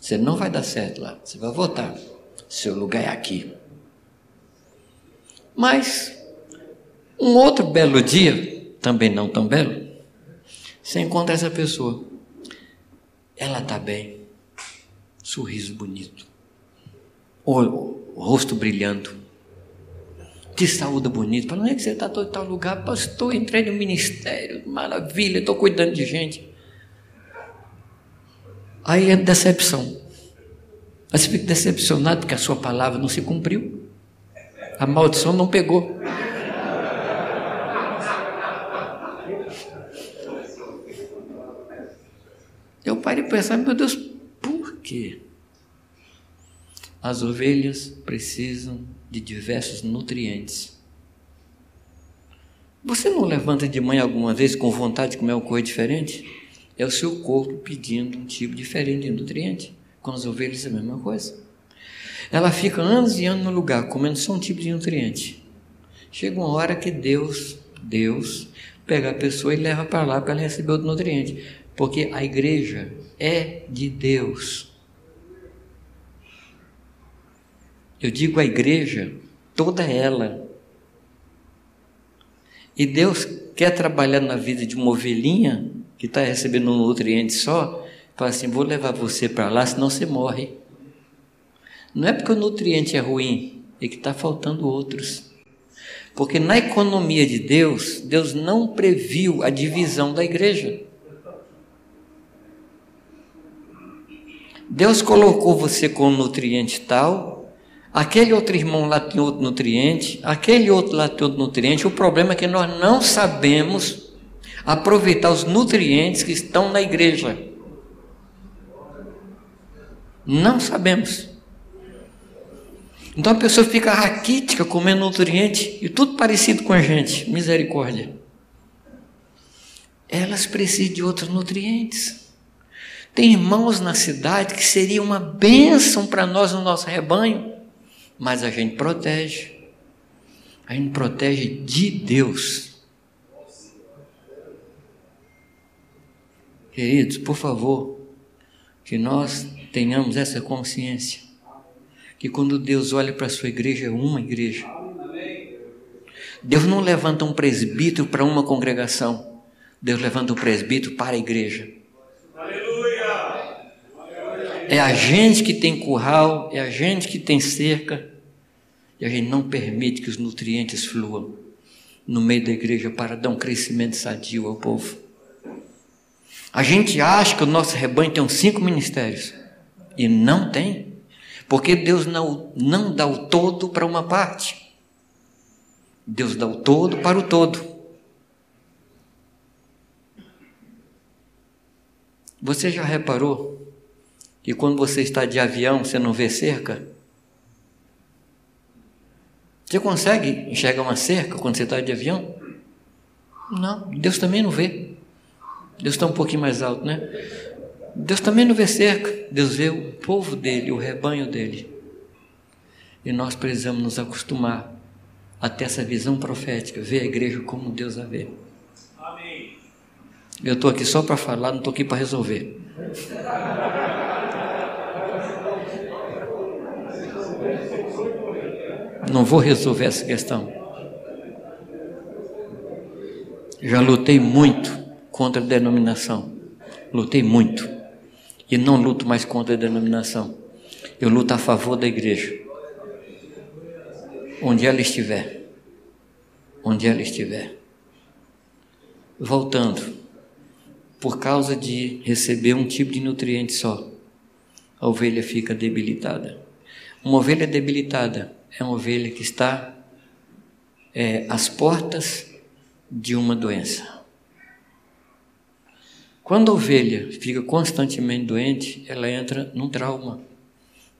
Você não vai dar certo lá, você vai voltar. Seu lugar é aqui. Mas, um outro belo dia, também não tão belo, você encontra essa pessoa. Ela está bem, sorriso bonito, o, rosto brilhando, de saúde bonita. Fala, não é que você está em tal lugar? Pastor, entrei no ministério, maravilha, estou cuidando de gente. Aí é decepção. Aí você fica decepcionado porque a sua palavra não se cumpriu. A maldição não pegou. Eu parei para pensar, meu Deus, por quê? As ovelhas precisam de diversos nutrientes. Você não levanta de manhã alguma vez com vontade de comer uma coisa diferente? É o seu corpo pedindo um tipo diferente de nutriente. Com as ovelhas é a mesma coisa. Ela fica anos e anos no lugar, comendo só um tipo de nutriente. Chega uma hora que Deus, Deus, pega a pessoa e leva para lá para ela receber outro nutriente. Porque a igreja é de Deus. Eu digo a igreja, toda ela. E Deus quer trabalhar na vida de uma ovelhinha que está recebendo um nutriente só, fala assim: vou levar você para lá, senão você morre. Não é porque o nutriente é ruim, é que está faltando outros. Porque na economia de Deus, Deus não previu a divisão da igreja. Deus colocou você com um nutriente tal, aquele outro irmão lá tem outro nutriente, aquele outro lá tem outro nutriente. O problema é que nós não sabemos aproveitar os nutrientes que estão na igreja. Não sabemos. Então a pessoa fica raquítica comendo nutriente e tudo parecido com a gente. Misericórdia. Elas precisam de outros nutrientes. Tem irmãos na cidade que seria uma bênção para nós no nosso rebanho, mas a gente protege. A gente protege de Deus. Queridos, por favor, que nós tenhamos essa consciência. Que quando Deus olha para a sua igreja, é uma igreja. Deus não levanta um presbítero para uma congregação. Deus levanta um presbítero para a igreja. É a gente que tem curral, é a gente que tem cerca, e a gente não permite que os nutrientes fluam no meio da igreja para dar um crescimento sadio ao povo. A gente acha que o nosso rebanho tem uns cinco ministérios, e não tem, porque Deus não, não dá o todo para uma parte, Deus dá o todo para o todo. Você já reparou que quando você está de avião você não vê cerca? Você consegue enxergar uma cerca quando você está de avião? Não, Deus também não vê. Deus está um pouquinho mais alto, né? Deus também não vê cerca, Deus vê o povo dele, o rebanho dele. E nós precisamos nos acostumar a ter essa visão profética, ver a igreja como Deus a vê. Amém. Eu estou aqui só para falar, não estou aqui para resolver. Não vou resolver essa questão. Já lutei muito contra a denominação. Lutei muito. E não luto mais contra a denominação. Eu luto a favor da igreja. Onde ela estiver. Onde ela estiver. Voltando. Por causa de receber um tipo de nutriente só, a ovelha fica debilitada. Uma ovelha debilitada é uma ovelha que está é, às portas de uma doença. Quando a ovelha fica constantemente doente, ela entra num trauma.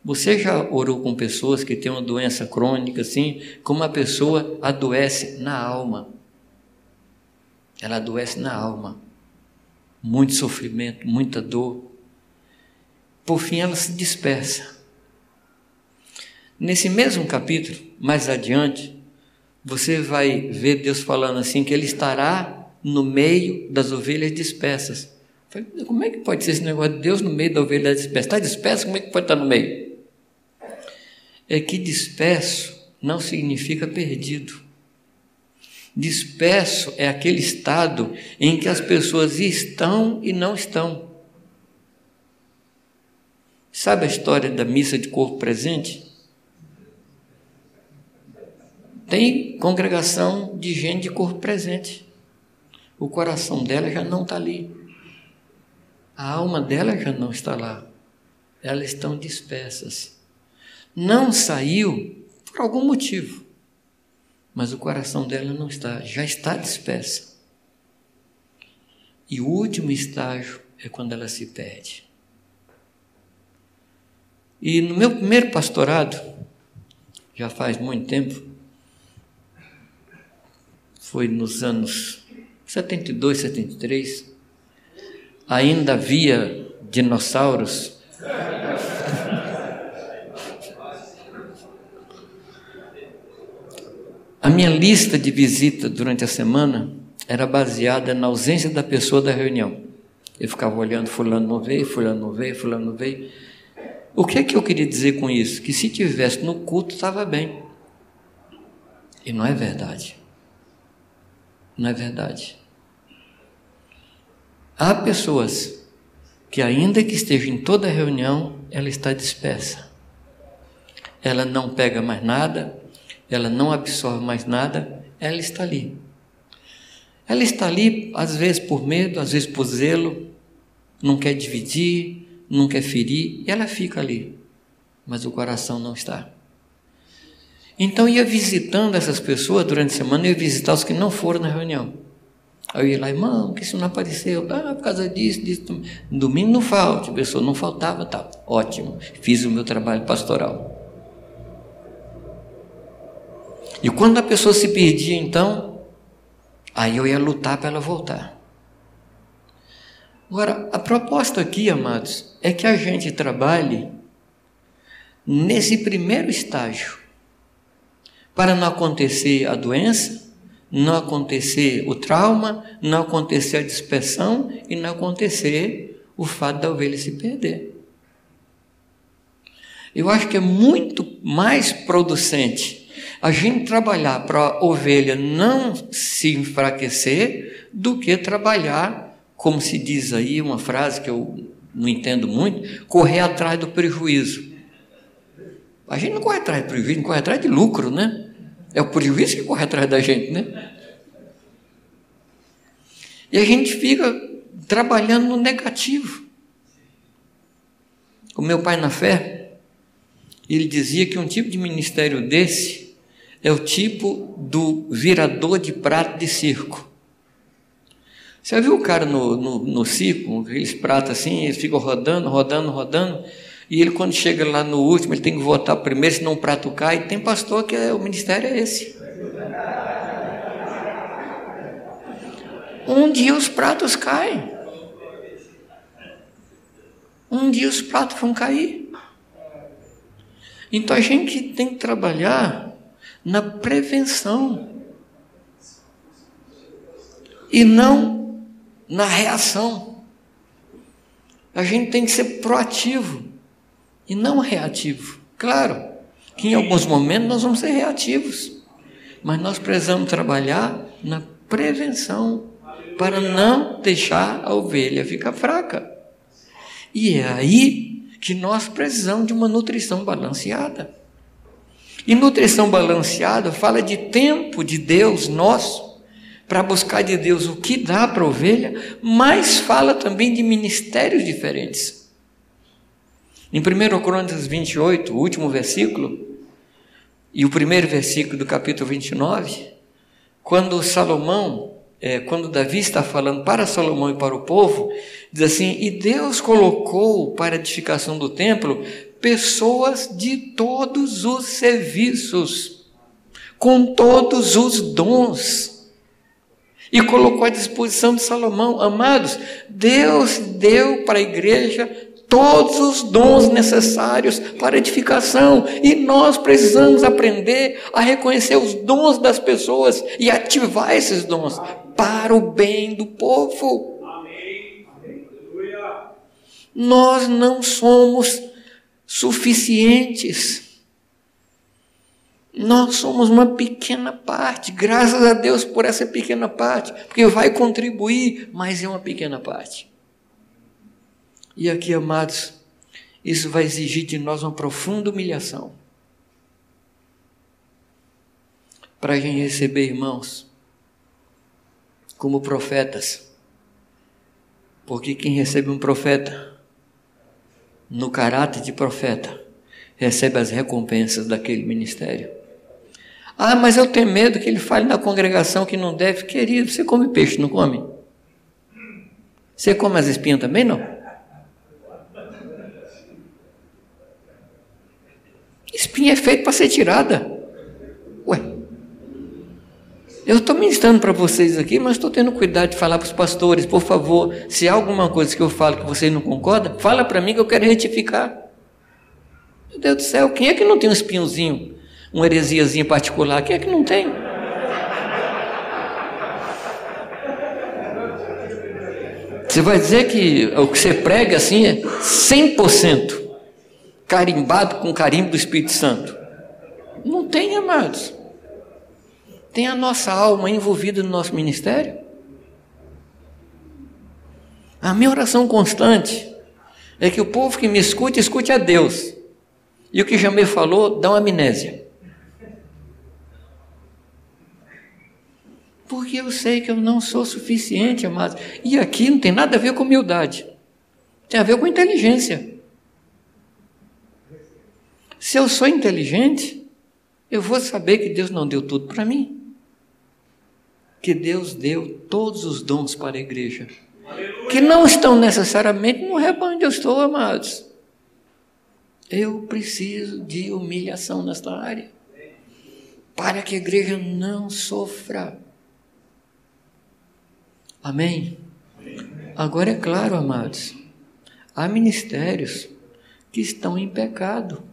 Você já orou com pessoas que têm uma doença crônica, assim, como a pessoa adoece na alma? Ela adoece na alma. Muito sofrimento, muita dor. Por fim, ela se dispersa. Nesse mesmo capítulo, mais adiante, você vai ver Deus falando assim que ele estará no meio das ovelhas dispersas. Como é que pode ser esse negócio de Deus no meio da ovelha dispersa? Está disperso, como é que pode estar no meio? É que disperso não significa perdido. Disperso é aquele estado em que as pessoas estão e não estão. Sabe a história da missa de corpo presente? Tem congregação de gente de corpo presente. O coração dela já não está ali. A alma dela já não está lá. Elas estão dispersas. Não saiu por algum motivo. Mas o coração dela não está, já está dispersa. E o último estágio é quando ela se perde. E no meu primeiro pastorado, já faz muito tempo, foi nos anos 72, 73, ainda havia dinossauros. A minha lista de visita durante a semana era baseada na ausência da pessoa da reunião. Eu ficava olhando, fulano não veio, fulano não veio, fulano não veio. O que é que eu queria dizer com isso? Que se tivesse no culto estava bem. E não é verdade. Não é verdade. Há pessoas que, ainda que esteja em toda reunião, ela está dispersa. Ela não pega mais nada, ela não absorve mais nada, ela está ali. Ela está ali, às vezes por medo, às vezes por zelo, não quer dividir, não quer ferir, e ela fica ali, mas o coração não está. Então ia visitando essas pessoas durante a semana, ia visitar os que não foram na reunião. Aí eu ia lá, irmão, que isso não apareceu? Ah, por causa disso, disso. Domingo não falta, a pessoa não faltava, tal. Ótimo, fiz o meu trabalho pastoral. E quando a pessoa se perdia, então, aí eu ia lutar para ela voltar. Agora, a proposta aqui, amados, é que a gente trabalhe nesse primeiro estágio, para não acontecer a doença, não acontecer o trauma, não acontecer a dispersão e não acontecer o fato da ovelha se perder. Eu acho que é muito mais producente a gente trabalhar para a ovelha não se enfraquecer do que trabalhar, como se diz aí, uma frase que eu não entendo muito, correr atrás do prejuízo. A gente não corre atrás de prejuízo, não corre atrás de lucro, né? É o prejuízo que corre atrás da gente, né? E a gente fica trabalhando no negativo. O meu pai na fé, ele dizia que um tipo de ministério desse é o tipo do virador de prato de circo. Você viu o cara no, no, no circo, aqueles pratos assim, eles ficam rodando, rodando, rodando, e ele quando chega lá no último, ele tem que votar primeiro, senão o prato cai. Tem pastor que é, o ministério é esse. Um dia os pratos caem. Um dia os pratos vão cair. Então a gente tem que trabalhar na prevenção e não na reação. A gente tem que ser proativo e não reativo. Claro que em alguns momentos nós vamos ser reativos, mas nós precisamos trabalhar na prevenção para não deixar a ovelha ficar fraca. E é aí que nós precisamos de uma nutrição balanceada. E nutrição balanceada fala de tempo de Deus nosso, para buscar de Deus o que dá para a ovelha, mas fala também de ministérios diferentes. Em 1 Coríntios 28, o último versículo, e o primeiro versículo do capítulo 29, quando Salomão, é, quando Davi está falando para Salomão e para o povo, diz assim: E Deus colocou para a edificação do templo pessoas de todos os serviços, com todos os dons, e colocou à disposição de Salomão. Amados, Deus deu para a igreja todos os dons necessários para edificação, e nós precisamos aprender a reconhecer os dons das pessoas e ativar esses dons para o bem do povo. Amém. Nós não somos suficientes. Nós somos uma pequena parte, graças a Deus por essa pequena parte, porque vai contribuir, mas é uma pequena parte. E aqui, amados, isso vai exigir de nós uma profunda humilhação. Para a gente receber irmãos como profetas. Porque quem recebe um profeta no caráter de profeta recebe as recompensas daquele ministério. Ah, mas eu tenho medo que ele fale na congregação que não deve. Querido, você come peixe, não come? Você come as espinhas também, não? Espinha é feita para ser tirada. Ué. Eu estou ministrando para vocês aqui, mas estou tendo cuidado de falar para os pastores, por favor, se há alguma coisa que eu falo que vocês não concordam, fala para mim que eu quero retificar. Meu Deus do céu, quem é que não tem um espinhozinho, uma heresiazinha particular? Quem é que não tem? Você vai dizer que o que você prega assim é 100% carimbado com o carimbo do Espírito Santo. Não tem, amados. Tem a nossa alma envolvida no nosso ministério? A minha oração constante é que o povo que me escute, escute a Deus. E o que Jamê falou, dá uma amnésia. Porque eu sei que eu não sou suficiente, amados. E aqui não tem nada a ver com humildade. Tem a ver com inteligência. Se eu sou inteligente, eu vou saber que Deus não deu tudo para mim. Que Deus deu todos os dons para a igreja. Aleluia. Que não estão necessariamente no rebanho onde eu estou, amados. Eu preciso de humilhação nesta área. Para que a igreja não sofra. Amém? Agora é claro, amados, há ministérios que estão em pecado.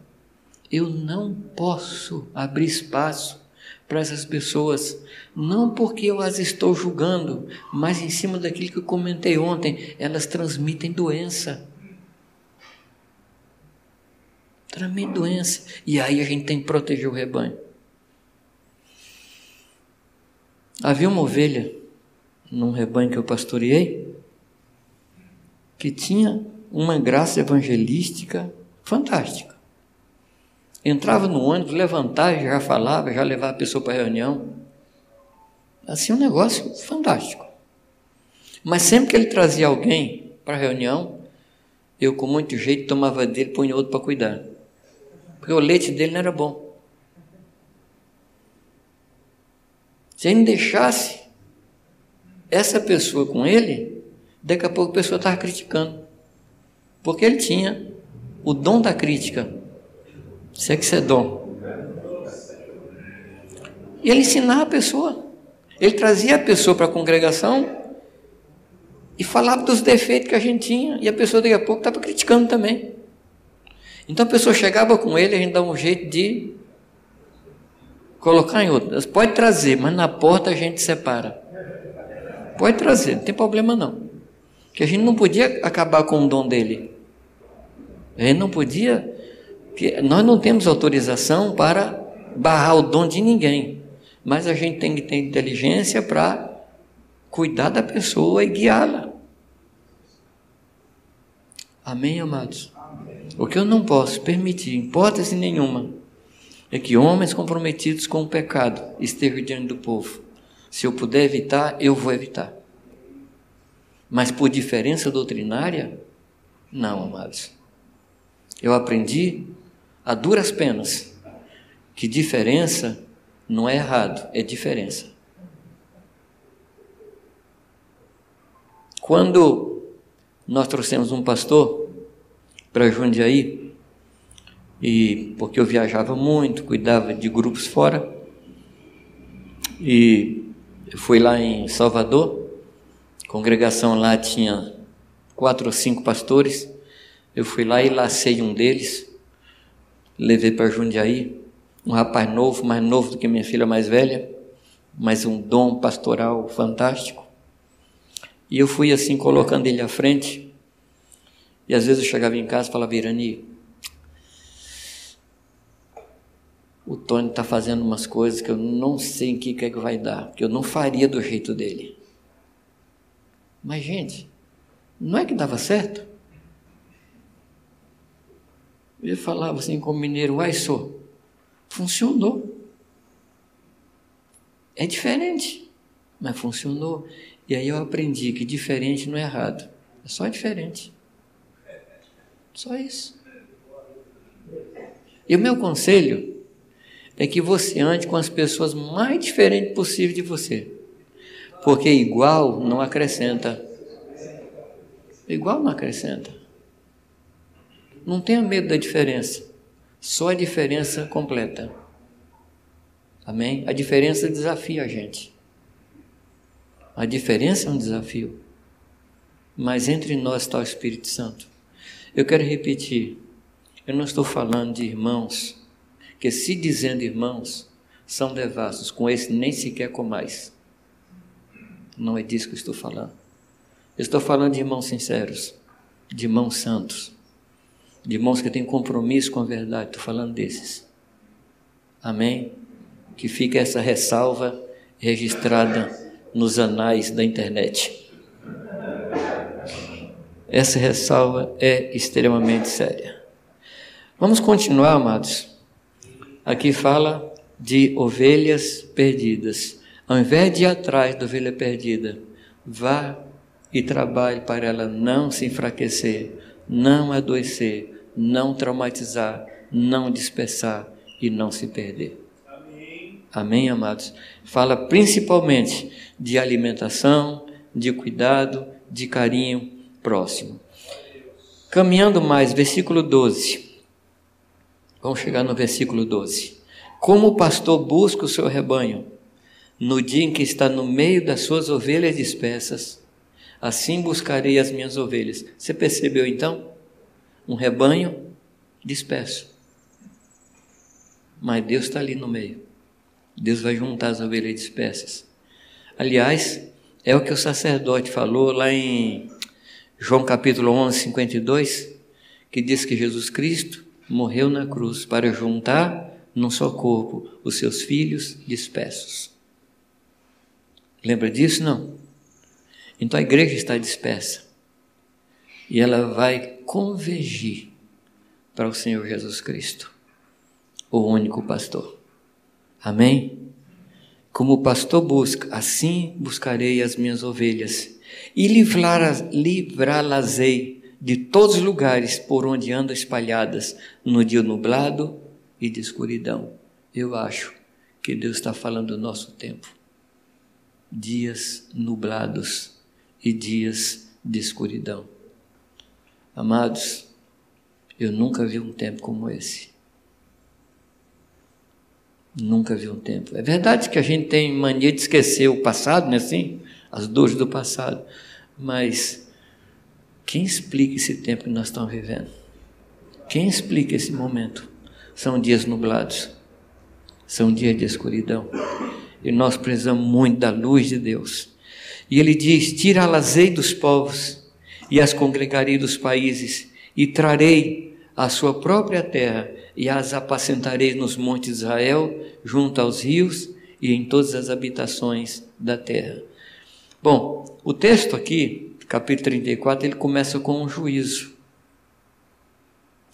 Eu não posso abrir espaço para essas pessoas, não porque eu as estou julgando, mas em cima daquilo que eu comentei ontem, elas transmitem doença. Transmitem doença. E aí a gente tem que proteger o rebanho. Havia uma ovelha num rebanho que eu pastoreei, que tinha uma graça evangelística fantástica. Entrava no ônibus, levantava, já falava, já levava a pessoa para a reunião. Assim, um negócio fantástico. Mas sempre que ele trazia alguém para a reunião, eu, com muito jeito, tomava dele e punha outro para cuidar. Porque o leite dele não era bom. Se ele deixasse essa pessoa com ele, daqui a pouco a pessoa estava criticando. Porque ele tinha o dom da crítica. Se é que isso é dom. E ele ensinava a pessoa. Ele trazia a pessoa para a congregação e falava dos defeitos que a gente tinha. E a pessoa daqui a pouco estava criticando também. Então a pessoa chegava com ele, a gente dá um jeito de colocar em outro. Pode trazer, mas na porta a gente separa. Pode trazer, não tem problema não. Que a gente não podia acabar com o dom dele. A gente não podia. Que nós não temos autorização para barrar o dom de ninguém. Mas a gente tem que ter inteligência para cuidar da pessoa e guiá-la. Amém, amados? O que eu não posso permitir, hipótese nenhuma, é que homens comprometidos com o pecado estejam diante do povo. Se eu puder evitar, eu vou evitar. Mas por diferença doutrinária, não, amados. Eu aprendi a duras penas que diferença não é errado, é diferença. Quando nós trouxemos um pastor para Jundiaí, e porque eu viajava muito, cuidava de grupos fora, e eu fui lá em Salvador, congregação lá tinha quatro ou cinco pastores. Eu fui lá e lacei um deles, levei para Jundiaí, um rapaz novo, mais novo do que minha filha mais velha, mas um dom pastoral fantástico. E eu fui assim colocando ele à frente. E às vezes eu chegava em casa e falava, Irani, o Tony está fazendo umas coisas que eu não sei em que, que é que vai dar, que eu não faria do jeito dele. Mas, gente, não é que dava certo? Ele falava assim como mineiro, ai sou, funcionou. É diferente, mas funcionou. E aí eu aprendi que diferente não é errado, é só diferente. Só isso. E o meu conselho é que você ande com as pessoas mais diferentes possível de você. Porque igual não acrescenta. Igual não acrescenta. Não tenha medo da diferença. Só a diferença completa. Amém? A diferença desafia a gente. A diferença é um desafio. Mas entre nós está o Espírito Santo. Eu quero repetir. Eu não estou falando de irmãos que se dizendo irmãos, são devassos, com esse nem sequer comais. Não é disso que eu estou falando. Eu estou falando de irmãos sinceros, de irmãos santos, de irmãos que têm compromisso com a verdade. Estou falando desses. Amém? Que fica essa ressalva registrada nos anais da internet. Essa ressalva é extremamente séria. Vamos continuar, amados. Aqui fala de ovelhas perdidas. Ao invés de ir atrás da ovelha perdida, vá e trabalhe para ela não se enfraquecer, não adoecer, não traumatizar, não dispersar e não se perder. Amém, Amém amados? Fala principalmente de alimentação, de cuidado, de carinho próximo. Caminhando mais, versículo 12. Vamos chegar no versículo 12. Como o pastor busca o seu rebanho, no dia em que está no meio das suas ovelhas dispersas, assim buscarei as minhas ovelhas. Você percebeu então? Um rebanho disperso. Mas Deus está ali no meio. Deus vai juntar as ovelhas dispersas. Aliás, é o que o sacerdote falou lá em João capítulo 11, 52, que diz que Jesus Cristo morreu na cruz para juntar num só corpo os seus filhos dispersos. Lembra disso? Não. Então a igreja está dispersa e ela vai convergir para o Senhor Jesus Cristo, o único pastor. Amém? Como o pastor busca, assim buscarei as minhas ovelhas e livrá-las-ei de todos os lugares por onde andam espalhadas no dia nublado e de escuridão. Eu acho que Deus está falando do nosso tempo. Dias nublados e dias de escuridão. Amados, eu nunca vi um tempo como esse. Nunca vi um tempo. É verdade que a gente tem mania de esquecer o passado, não é assim? As dores do passado. Mas quem explica esse tempo que nós estamos vivendo? Quem explica esse momento? São dias nublados. São dias de escuridão. E nós precisamos muito da luz de Deus. E ele diz: Tira-las-ei dos povos e as congregarei dos países e trarei a sua própria terra e as apacentarei nos montes de Israel, junto aos rios e em todas as habitações da terra. Bom, o texto aqui, capítulo 34, ele começa com um juízo.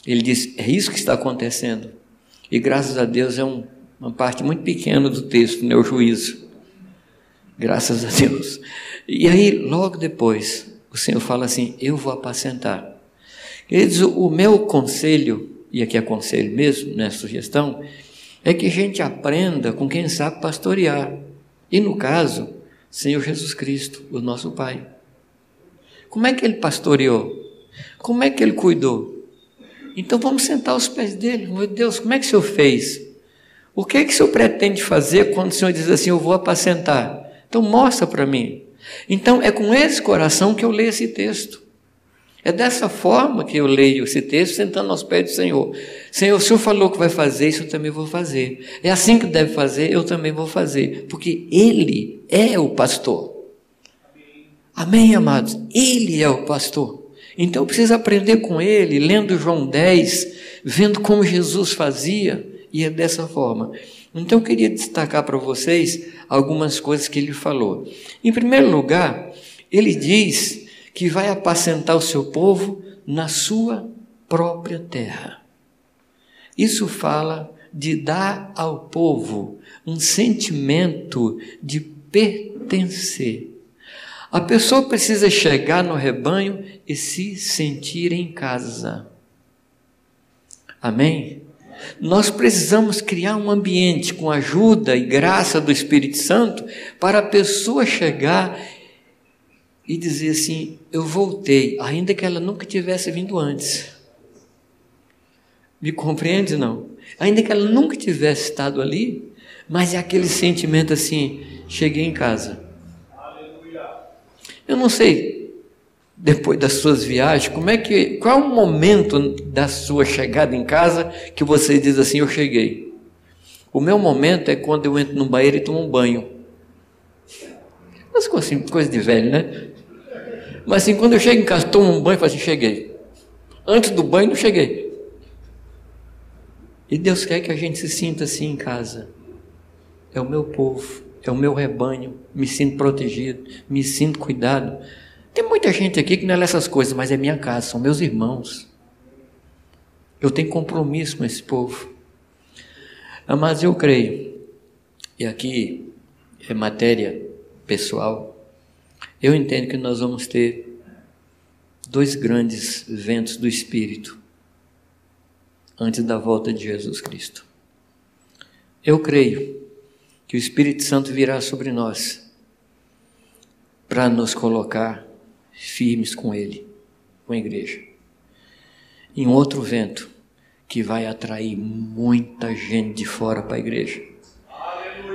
Ele diz: é isso que está acontecendo. E graças a Deus é um, uma parte muito pequena do texto, né, o juízo. Graças a Deus. E aí, logo depois, o Senhor fala assim: Eu vou apacentar. Queridos, o meu conselho, e aqui é conselho mesmo, não é sugestão, é que a gente aprenda com quem sabe pastorear. E no caso, Senhor Jesus Cristo, o nosso Pai. Como é que ele pastoreou? Como é que ele cuidou? Então vamos sentar aos pés dele. Meu Deus, como é que o Senhor fez? O que é que o Senhor pretende fazer quando o Senhor diz assim, eu vou apacentar? Então mostra para mim. Então é com esse coração que eu leio esse texto. É dessa forma que eu leio esse texto, sentando aos pés do Senhor. Senhor, o Senhor falou que vai fazer, isso eu também vou fazer. É assim que deve fazer, eu também vou fazer. Porque Ele é o pastor. Amém, amados? Ele é o pastor. Então eu preciso aprender com Ele, lendo João 10, vendo como Jesus fazia, e é dessa forma. Então eu queria destacar para vocês algumas coisas que ele falou. Em primeiro lugar, ele diz que vai apacentar o seu povo na sua própria terra. Isso fala de dar ao povo um sentimento de pertencer. A pessoa precisa chegar no rebanho e se sentir em casa. Amém? Nós precisamos criar um ambiente com ajuda e graça do Espírito Santo para a pessoa chegar e dizer assim: Eu voltei, ainda que ela nunca tivesse vindo antes. Me compreende, não? Ainda que ela nunca tivesse estado ali, mas é aquele sentimento assim: cheguei em casa. Eu não sei, depois das suas viagens, como é que, qual é o momento da sua chegada em casa que você diz assim: Eu cheguei? O meu momento é quando eu entro no banheiro e tomo um banho. Mas assim, coisa de velho, né? Mas assim, quando eu chego em casa, tomo um banho e falo assim, cheguei. Antes do banho, não cheguei. E Deus quer que a gente se sinta assim em casa. É o meu povo, é o meu rebanho, me sinto protegido, me sinto cuidado. Tem muita gente aqui que não é essas coisas, mas é minha casa, são meus irmãos. Eu tenho compromisso com esse povo. Mas eu creio, e aqui é matéria pessoal, eu entendo que nós vamos ter dois grandes ventos do Espírito antes da volta de Jesus Cristo. Eu creio que o Espírito Santo virá sobre nós para nos colocar firmes com Ele, com a igreja. E um outro vento que vai atrair muita gente de fora para a igreja.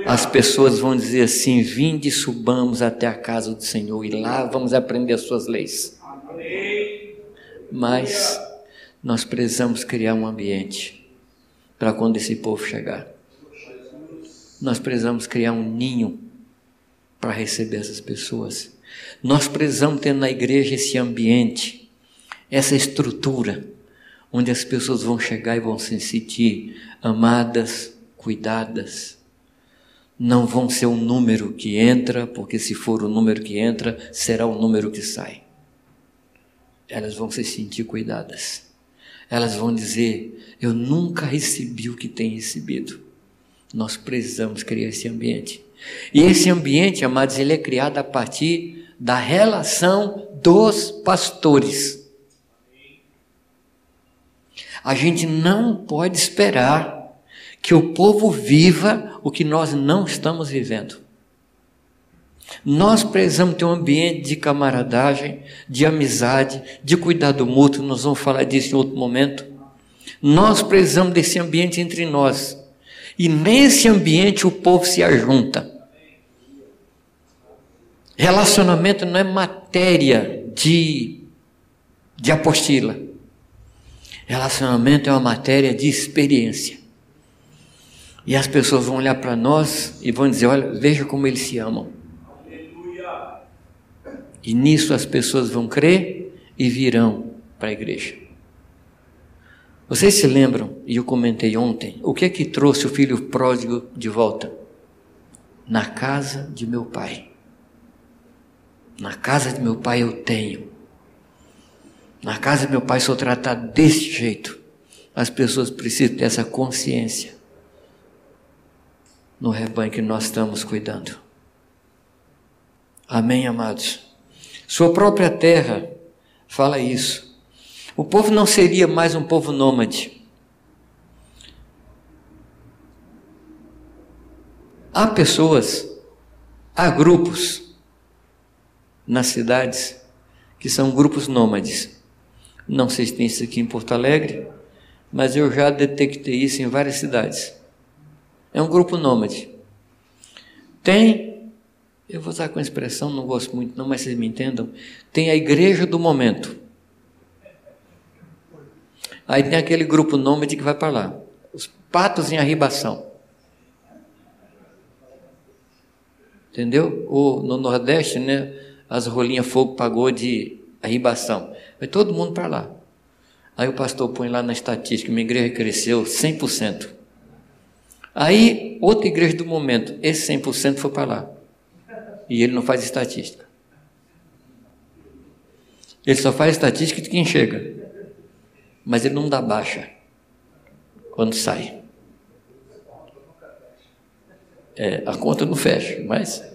As pessoas vão dizer assim: vinde e subamos até a casa do Senhor e lá vamos aprender as suas leis. Mas nós precisamos criar um ambiente para quando esse povo chegar nós precisamos criar um ninho para receber essas pessoas. Nós precisamos ter na igreja esse ambiente, essa estrutura, onde as pessoas vão chegar e vão se sentir amadas, cuidadas. Não vão ser o número que entra, porque se for o número que entra, será o número que sai. Elas vão se sentir cuidadas. Elas vão dizer: Eu nunca recebi o que tem recebido. Nós precisamos criar esse ambiente. E esse ambiente, amados, ele é criado a partir da relação dos pastores. A gente não pode esperar que o povo viva o que nós não estamos vivendo. Nós precisamos ter um ambiente de camaradagem, de amizade, de cuidado mútuo, nós vamos falar disso em outro momento. Nós precisamos desse ambiente entre nós. E nesse ambiente o povo se ajunta. Relacionamento não é matéria de, de apostila. Relacionamento é uma matéria de experiência. E as pessoas vão olhar para nós e vão dizer: olha, veja como eles se amam. E nisso as pessoas vão crer e virão para a igreja. Vocês se lembram, e eu comentei ontem, o que é que trouxe o filho pródigo de volta? Na casa de meu pai. Na casa de meu pai eu tenho. Na casa de meu pai sou tratado desse jeito. As pessoas precisam ter essa consciência no rebanho que nós estamos cuidando. Amém, amados? Sua própria terra fala isso. O povo não seria mais um povo nômade. Há pessoas, há grupos nas cidades que são grupos nômades. Não sei se tem isso aqui em Porto Alegre, mas eu já detectei isso em várias cidades. É um grupo nômade. Tem, eu vou usar com a expressão, não gosto muito não, mas vocês me entendam, tem a igreja do momento. Aí tem aquele grupo nômade que vai para lá. Os patos em arribação. Entendeu? Ou no Nordeste, né? As rolinhas fogo pagou de arribação. Vai todo mundo para lá. Aí o pastor põe lá na estatística, minha igreja cresceu 100%. Aí, outra igreja do momento, esse 100% foi para lá. E ele não faz estatística. Ele só faz estatística de quem chega mas ele não dá baixa quando sai. É, a conta não fecha, mas.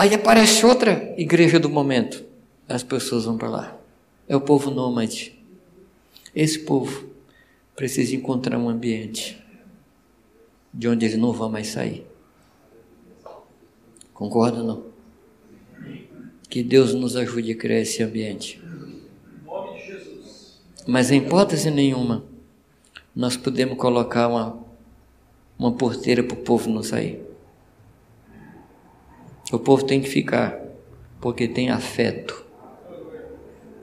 Aí aparece outra igreja do momento. As pessoas vão para lá. É o povo nômade. Esse povo precisa encontrar um ambiente de onde eles não vão mais sair. Concorda ou não? Que Deus nos ajude a criar esse ambiente. Mas em hipótese nenhuma, nós podemos colocar uma, uma porteira para o povo não sair. O povo tem que ficar, porque tem afeto.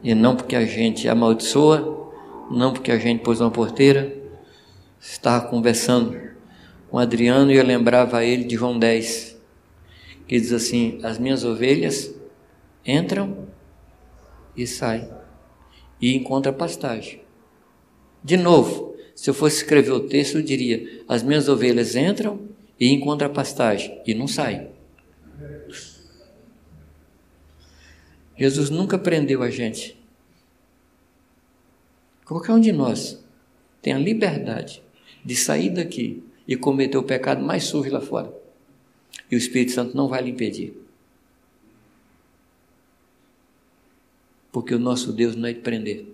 E não porque a gente amaldiçoa, não porque a gente pôs uma porteira. Estava conversando com Adriano e eu lembrava ele de João 10, que diz assim: As minhas ovelhas entram e saem e encontra pastagem. De novo, se eu fosse escrever o texto, eu diria: as minhas ovelhas entram e encontra pastagem e não sai. Jesus nunca prendeu a gente. Qualquer um de nós tem a liberdade de sair daqui e cometer o pecado mais sujo lá fora. E o Espírito Santo não vai lhe impedir. Porque o nosso Deus não é de prender.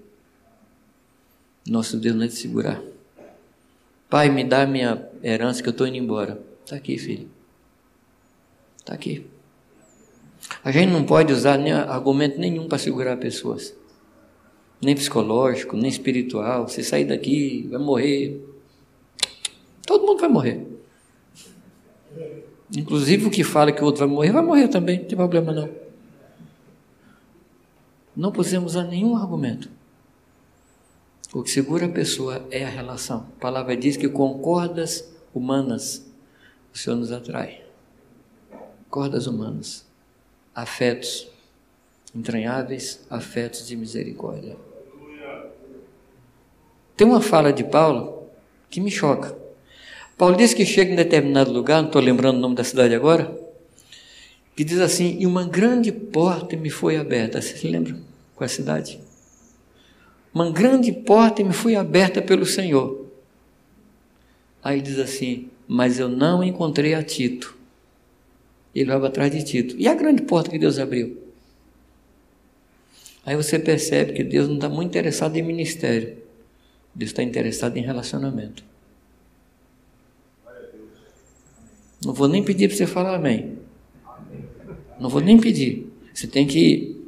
Nosso Deus não é de segurar. Pai, me dá minha herança que eu estou indo embora. Está aqui, filho. Está aqui. A gente não pode usar nem argumento nenhum para segurar pessoas. Nem psicológico, nem espiritual. Você sair daqui, vai morrer. Todo mundo vai morrer. Inclusive o que fala que o outro vai morrer, vai morrer também, não tem problema não. Não podemos usar nenhum argumento. O que segura a pessoa é a relação. A palavra diz que com cordas humanas o Senhor nos atrai. Cordas humanas. Afetos entranháveis, afetos de misericórdia. Tem uma fala de Paulo que me choca. Paulo diz que chega em determinado lugar, não estou lembrando o nome da cidade agora, que diz assim: E uma grande porta me foi aberta. Você se lembra qual é a cidade? Uma grande porta me foi aberta pelo Senhor. Aí diz assim: Mas eu não encontrei a Tito. Ele vai atrás de Tito. E a grande porta que Deus abriu? Aí você percebe que Deus não está muito interessado em ministério. Deus está interessado em relacionamento. Não vou nem pedir para você falar amém. Não vou nem pedir. Você tem que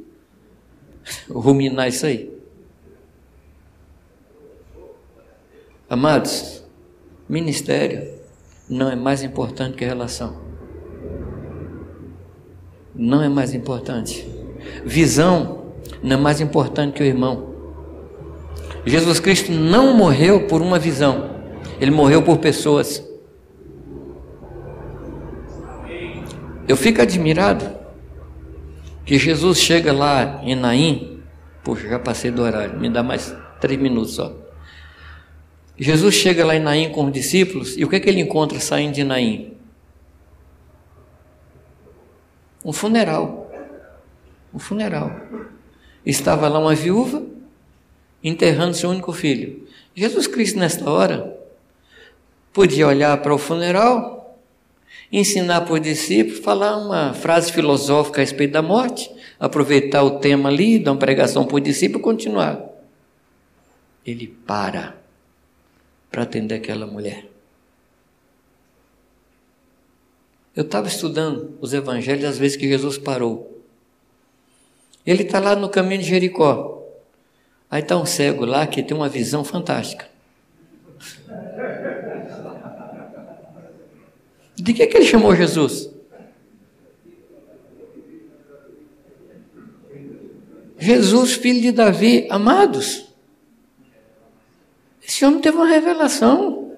ruminar isso aí. Amados, ministério não é mais importante que relação. Não é mais importante. Visão não é mais importante que o irmão. Jesus Cristo não morreu por uma visão, ele morreu por pessoas. Eu fico admirado que Jesus chega lá em Naim, puxa, já passei do horário, me dá mais três minutos só. Jesus chega lá em Naim com os discípulos e o que, é que ele encontra saindo de Naim? Um funeral. Um funeral. Estava lá uma viúva enterrando seu único filho. Jesus Cristo, nesta hora, podia olhar para o funeral ensinar para os discípulos, falar uma frase filosófica a respeito da morte, aproveitar o tema ali, dar uma pregação o discípulo e continuar. Ele para para atender aquela mulher. Eu estava estudando os evangelhos às vezes que Jesus parou. Ele está lá no caminho de Jericó. Aí está um cego lá que tem uma visão fantástica. De que, que ele chamou Jesus? Jesus, filho de Davi, amados. Esse homem teve uma revelação.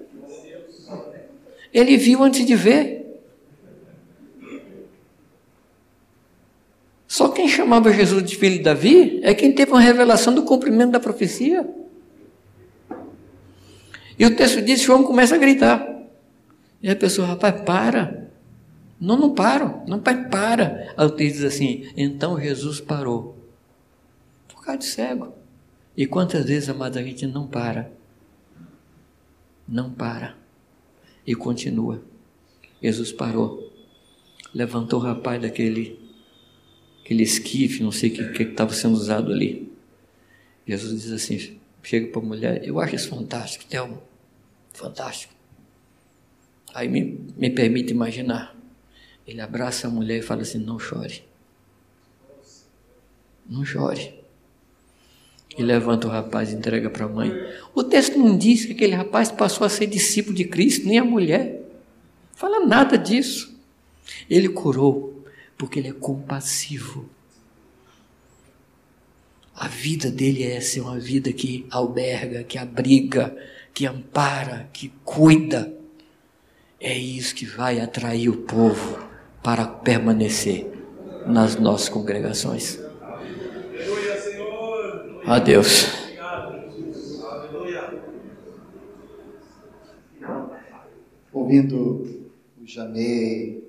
Ele viu antes de ver. Só quem chamava Jesus de filho de Davi é quem teve uma revelação do cumprimento da profecia. E o texto diz que o homem começa a gritar. E a pessoa, rapaz, para. Não, não paro. Não, pai, para. Aí o texto diz assim: então Jesus parou. Por causa de cego. E quantas vezes, amado, a gente não para? Não para. E continua. Jesus parou. Levantou o rapaz daquele aquele esquife, não sei o que estava sendo usado ali. Jesus diz assim: chega para a mulher, eu acho isso fantástico, Thelma. Fantástico. Aí me, me permite imaginar. Ele abraça a mulher e fala assim: não chore. Não chore. E levanta o rapaz e entrega para a mãe. O texto não diz que aquele rapaz passou a ser discípulo de Cristo, nem a mulher. Fala nada disso. Ele curou, porque ele é compassivo. A vida dele é ser uma vida que alberga, que abriga, que ampara, que cuida. É isso que vai atrair o povo para permanecer nas nossas congregações. Adeus. Ouvindo o Jamei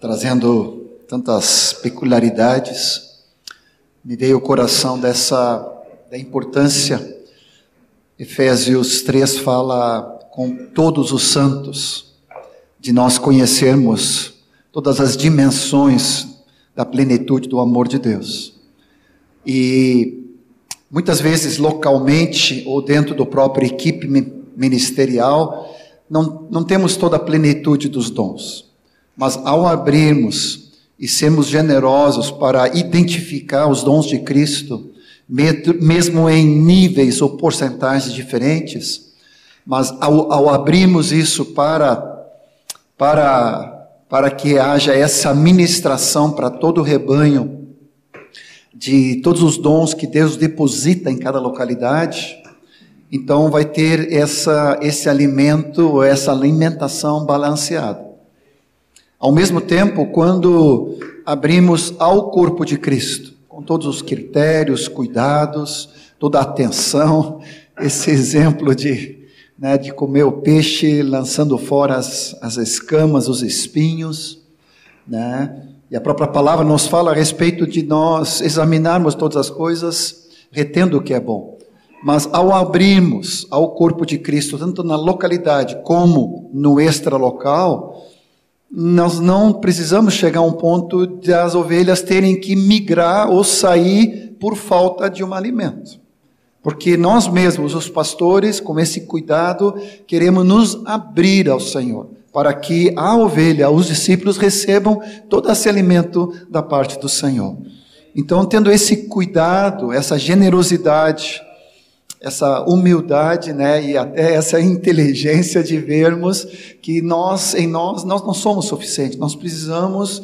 trazendo tantas peculiaridades, me veio o coração dessa da importância. Efésios 3 fala com todos os santos de nós conhecermos todas as dimensões da plenitude do amor de Deus. E muitas vezes localmente ou dentro do próprio equipe ministerial, não, não temos toda a plenitude dos dons. Mas ao abrirmos e sermos generosos para identificar os dons de Cristo, mesmo em níveis ou porcentagens diferentes, mas ao, ao abrirmos isso para, para para que haja essa ministração para todo o rebanho de todos os dons que Deus deposita em cada localidade. Então vai ter essa esse alimento, essa alimentação balanceada. Ao mesmo tempo, quando abrimos ao corpo de Cristo, com todos os critérios, cuidados, toda a atenção, esse exemplo de né, de comer o peixe lançando fora as, as escamas, os espinhos, né? E a própria palavra nos fala a respeito de nós examinarmos todas as coisas, retendo o que é bom. Mas ao abrirmos ao corpo de Cristo, tanto na localidade como no extralocal, nós não precisamos chegar a um ponto de as ovelhas terem que migrar ou sair por falta de um alimento. Porque nós mesmos, os pastores, com esse cuidado, queremos nos abrir ao Senhor, para que a ovelha, os discípulos recebam todo esse alimento da parte do Senhor. Então, tendo esse cuidado, essa generosidade, essa humildade, né, e até essa inteligência de vermos que nós, em nós, nós não somos suficientes, nós precisamos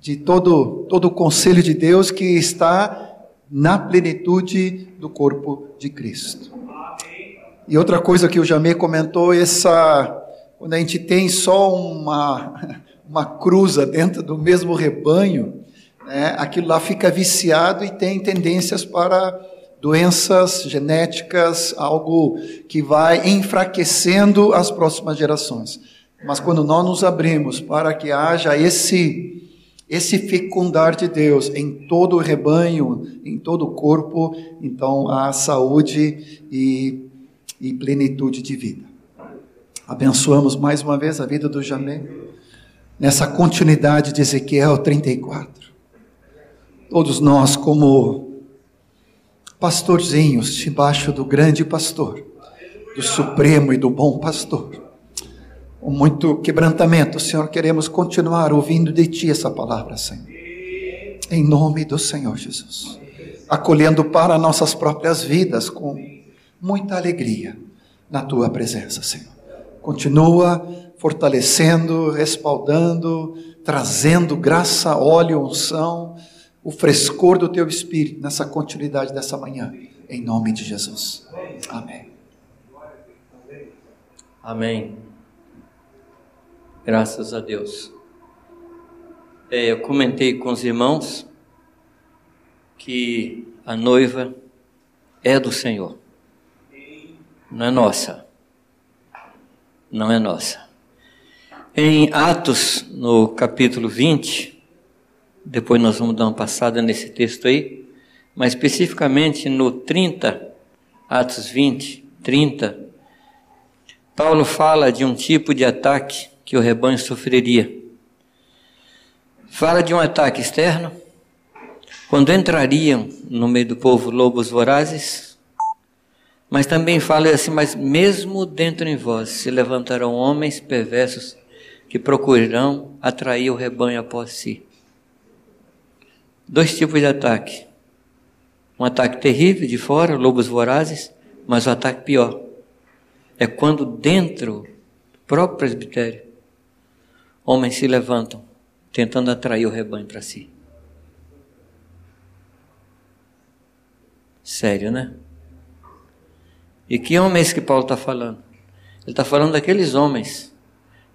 de todo, todo o conselho de Deus que está na plenitude do corpo de Cristo. E outra coisa que o Jamê comentou, essa quando a gente tem só uma uma cruza dentro do mesmo rebanho, né, aquilo lá fica viciado e tem tendências para doenças genéticas, algo que vai enfraquecendo as próximas gerações. Mas quando nós nos abrimos para que haja esse esse fecundar de Deus em todo o rebanho, em todo o corpo, então há saúde e, e plenitude de vida. Abençoamos mais uma vez a vida do Jamé, nessa continuidade de Ezequiel 34. Todos nós, como pastorzinhos debaixo do grande pastor, do supremo e do bom pastor, com muito quebrantamento, Senhor, queremos continuar ouvindo de Ti essa palavra, Senhor. Em nome do Senhor Jesus. Acolhendo para nossas próprias vidas com muita alegria na Tua presença, Senhor. Continua fortalecendo, respaldando, trazendo graça, óleo, unção, o frescor do Teu Espírito nessa continuidade dessa manhã. Em nome de Jesus. Amém. Amém. Graças a Deus. É, eu comentei com os irmãos que a noiva é do Senhor, não é nossa. Não é nossa. Em Atos, no capítulo 20, depois nós vamos dar uma passada nesse texto aí, mas especificamente no 30, Atos 20, 30, Paulo fala de um tipo de ataque que o rebanho sofreria. Fala de um ataque externo, quando entrariam no meio do povo lobos vorazes, mas também fala assim, mas mesmo dentro em vós se levantarão homens perversos que procurarão atrair o rebanho após si. Dois tipos de ataque. Um ataque terrível de fora, lobos vorazes, mas o ataque pior é quando dentro do próprio presbitério homens se levantam tentando atrair o rebanho para si. Sério, né? E que homens que Paulo está falando? Ele está falando daqueles homens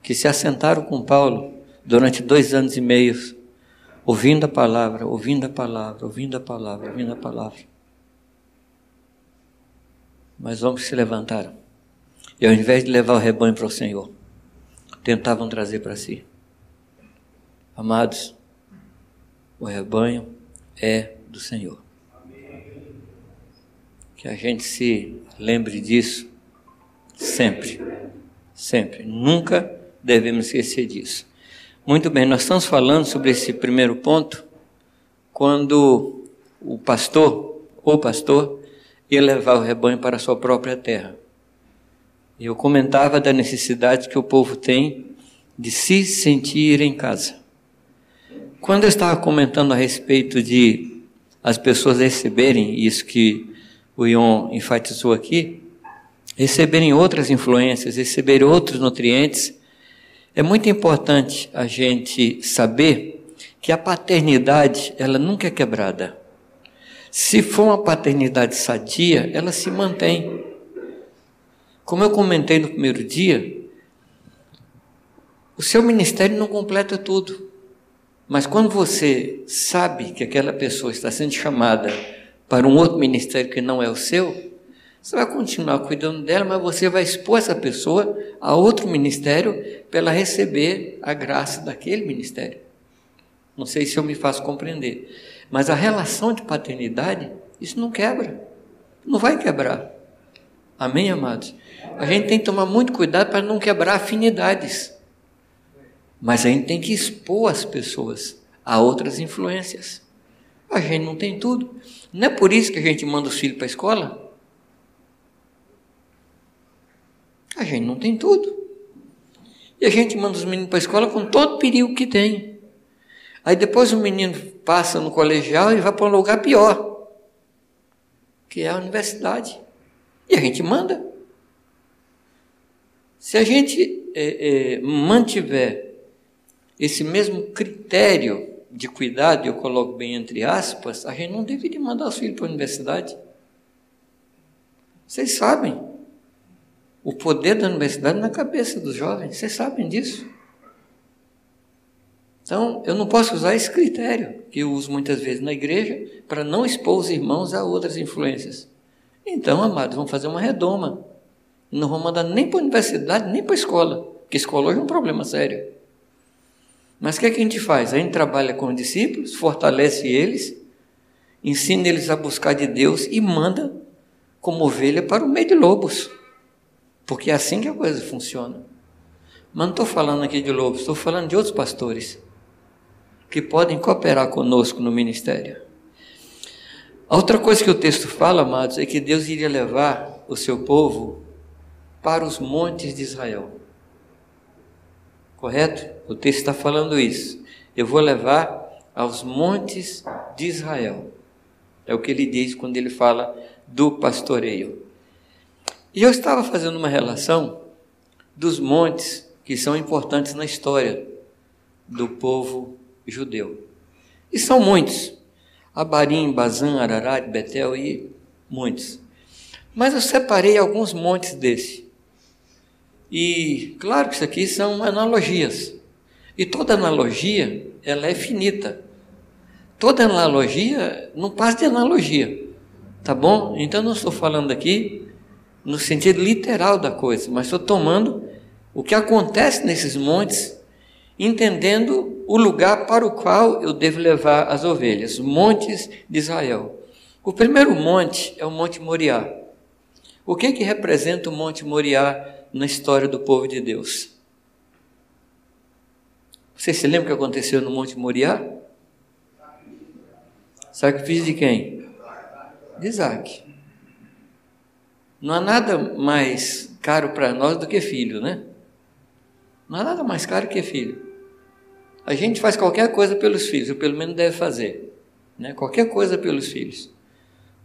que se assentaram com Paulo durante dois anos e meio, ouvindo a palavra, ouvindo a palavra, ouvindo a palavra, ouvindo a palavra. Mas homens se levantaram. E ao invés de levar o rebanho para o Senhor, tentavam trazer para si. Amados, o rebanho é do Senhor. Que a gente se lembre disso sempre, sempre. Nunca devemos esquecer disso. Muito bem, nós estamos falando sobre esse primeiro ponto quando o pastor, o pastor, ia levar o rebanho para a sua própria terra. Eu comentava da necessidade que o povo tem de se sentir em casa. Quando eu estava comentando a respeito de as pessoas receberem isso que o Ion enfatizou aqui, receberem outras influências, receberem outros nutrientes, é muito importante a gente saber que a paternidade, ela nunca é quebrada. Se for uma paternidade sadia, ela se mantém. Como eu comentei no primeiro dia, o seu ministério não completa tudo. Mas quando você sabe que aquela pessoa está sendo chamada para um outro ministério que não é o seu, você vai continuar cuidando dela, mas você vai expor essa pessoa a outro ministério para ela receber a graça daquele ministério. Não sei se eu me faço compreender. Mas a relação de paternidade, isso não quebra. Não vai quebrar. Amém, amados? A gente tem que tomar muito cuidado para não quebrar afinidades. Mas a gente tem que expor as pessoas a outras influências. A gente não tem tudo. Não é por isso que a gente manda os filhos para a escola? A gente não tem tudo. E a gente manda os meninos para a escola com todo o perigo que tem. Aí depois o menino passa no colegial e vai para um lugar pior, que é a universidade. E a gente manda. Se a gente é, é, mantiver esse mesmo critério de cuidado, eu coloco bem entre aspas, a gente não deveria mandar os filhos para a universidade. Vocês sabem o poder da universidade na cabeça dos jovens, vocês sabem disso. Então, eu não posso usar esse critério que eu uso muitas vezes na igreja para não expor os irmãos a outras influências. Então, amados, vamos fazer uma redoma. Não vamos mandar nem para a universidade, nem para a escola, porque escola hoje é um problema sério. Mas o que, é que a gente faz? A gente trabalha com os discípulos, fortalece eles, ensina eles a buscar de Deus e manda como ovelha para o meio de lobos. Porque é assim que a coisa funciona. Mas não estou falando aqui de lobos, estou falando de outros pastores que podem cooperar conosco no ministério. A outra coisa que o texto fala, amados, é que Deus iria levar o seu povo para os montes de Israel. Correto? O texto está falando isso. Eu vou levar aos montes de Israel. É o que ele diz quando ele fala do pastoreio. E eu estava fazendo uma relação dos montes que são importantes na história do povo judeu. E são muitos. Abarim, Bazan, Ararat, Betel e muitos. Mas eu separei alguns montes desse. E claro que isso aqui são analogias. E toda analogia, ela é finita. Toda analogia não passa de analogia. Tá bom? Então não estou falando aqui no sentido literal da coisa, mas estou tomando o que acontece nesses montes, entendendo o lugar para o qual eu devo levar as ovelhas, montes de Israel. O primeiro monte é o Monte Moriá. O que que representa o Monte Moriá na história do povo de Deus? Você se lembra o que aconteceu no Monte Moriá? Sacrifício de quem? De Isaac. Não há nada mais caro para nós do que filho, né? Não há nada mais caro que filho. A gente faz qualquer coisa pelos filhos, ou pelo menos deve fazer. Né? Qualquer coisa pelos filhos.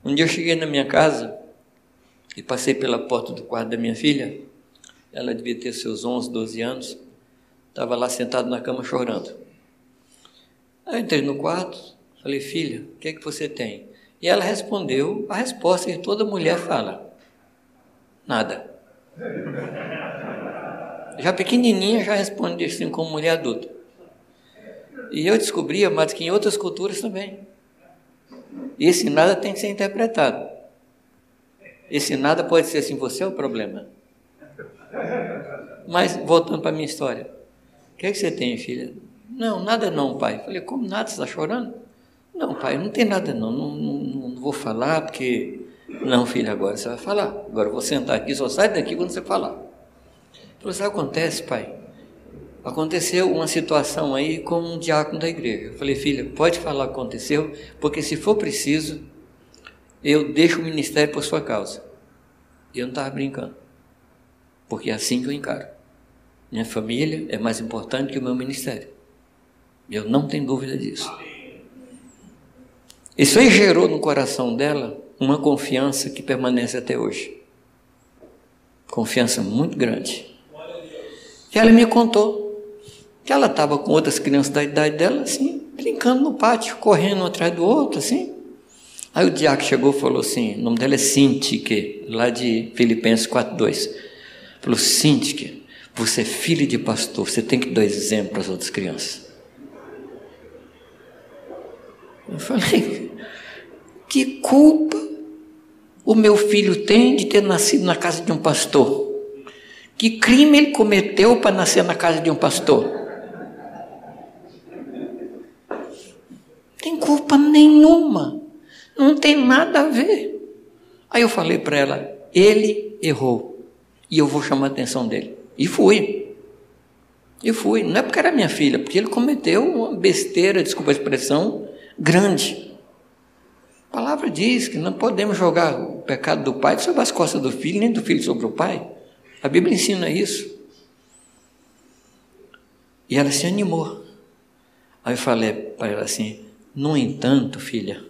Um dia eu cheguei na minha casa e passei pela porta do quarto da minha filha. Ela devia ter seus 11, 12 anos. Estava lá sentado na cama chorando. Aí eu entrei no quarto, falei, filha, o que é que você tem? E ela respondeu a resposta que toda mulher fala: Nada. Já pequenininha já responde assim como mulher adulta. E eu descobri, amados, que em outras culturas também. Esse nada tem que ser interpretado. Esse nada pode ser assim, você é o problema. Mas, voltando para a minha história. O que, é que você tem, filha? Não, nada não, pai. Falei, como nada? Você está chorando? Não, pai, não tem nada não. Não, não, não vou falar porque... Não, filha, agora você vai falar. Agora eu vou sentar aqui, só sai daqui quando você falar. Falei, sabe o que acontece, pai? Aconteceu uma situação aí com um diácono da igreja. Eu falei, filha, pode falar o que aconteceu, porque se for preciso, eu deixo o ministério por sua causa. E eu não estava brincando. Porque é assim que eu encaro. Minha família é mais importante que o meu ministério. Eu não tenho dúvida disso. Isso aí gerou no coração dela uma confiança que permanece até hoje. Confiança muito grande. E ela me contou que ela estava com outras crianças da idade dela, assim, brincando no pátio, correndo um atrás do outro, assim. Aí o diácono chegou e falou assim, o nome dela é Sintique, lá de Filipenses 4.2. Falou, Sintique, você é filho de pastor, você tem que dar exemplo para as outras crianças. Eu falei, que culpa o meu filho tem de ter nascido na casa de um pastor? Que crime ele cometeu para nascer na casa de um pastor? Tem culpa nenhuma. Não tem nada a ver. Aí eu falei para ela: ele errou. E eu vou chamar a atenção dele. E fui. E fui. Não é porque era minha filha, porque ele cometeu uma besteira, desculpa a expressão, grande. A palavra diz que não podemos jogar o pecado do pai sobre as costas do filho, nem do filho sobre o pai. A Bíblia ensina isso. E ela se animou. Aí eu falei para ela assim: no entanto, filha,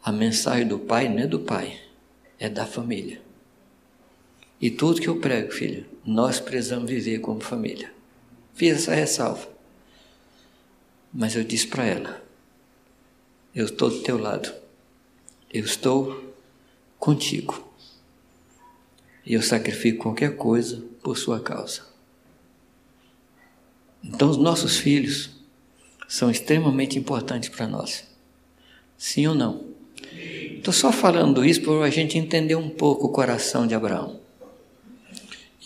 a mensagem do pai não é do pai, é da família. E tudo que eu prego, filha, nós precisamos viver como família. Fiz essa ressalva. Mas eu disse para ela: Eu estou do teu lado. Eu estou contigo. E eu sacrifico qualquer coisa por sua causa. Então, os nossos filhos são extremamente importantes para nós. Sim ou não? Estou só falando isso para a gente entender um pouco o coração de Abraão.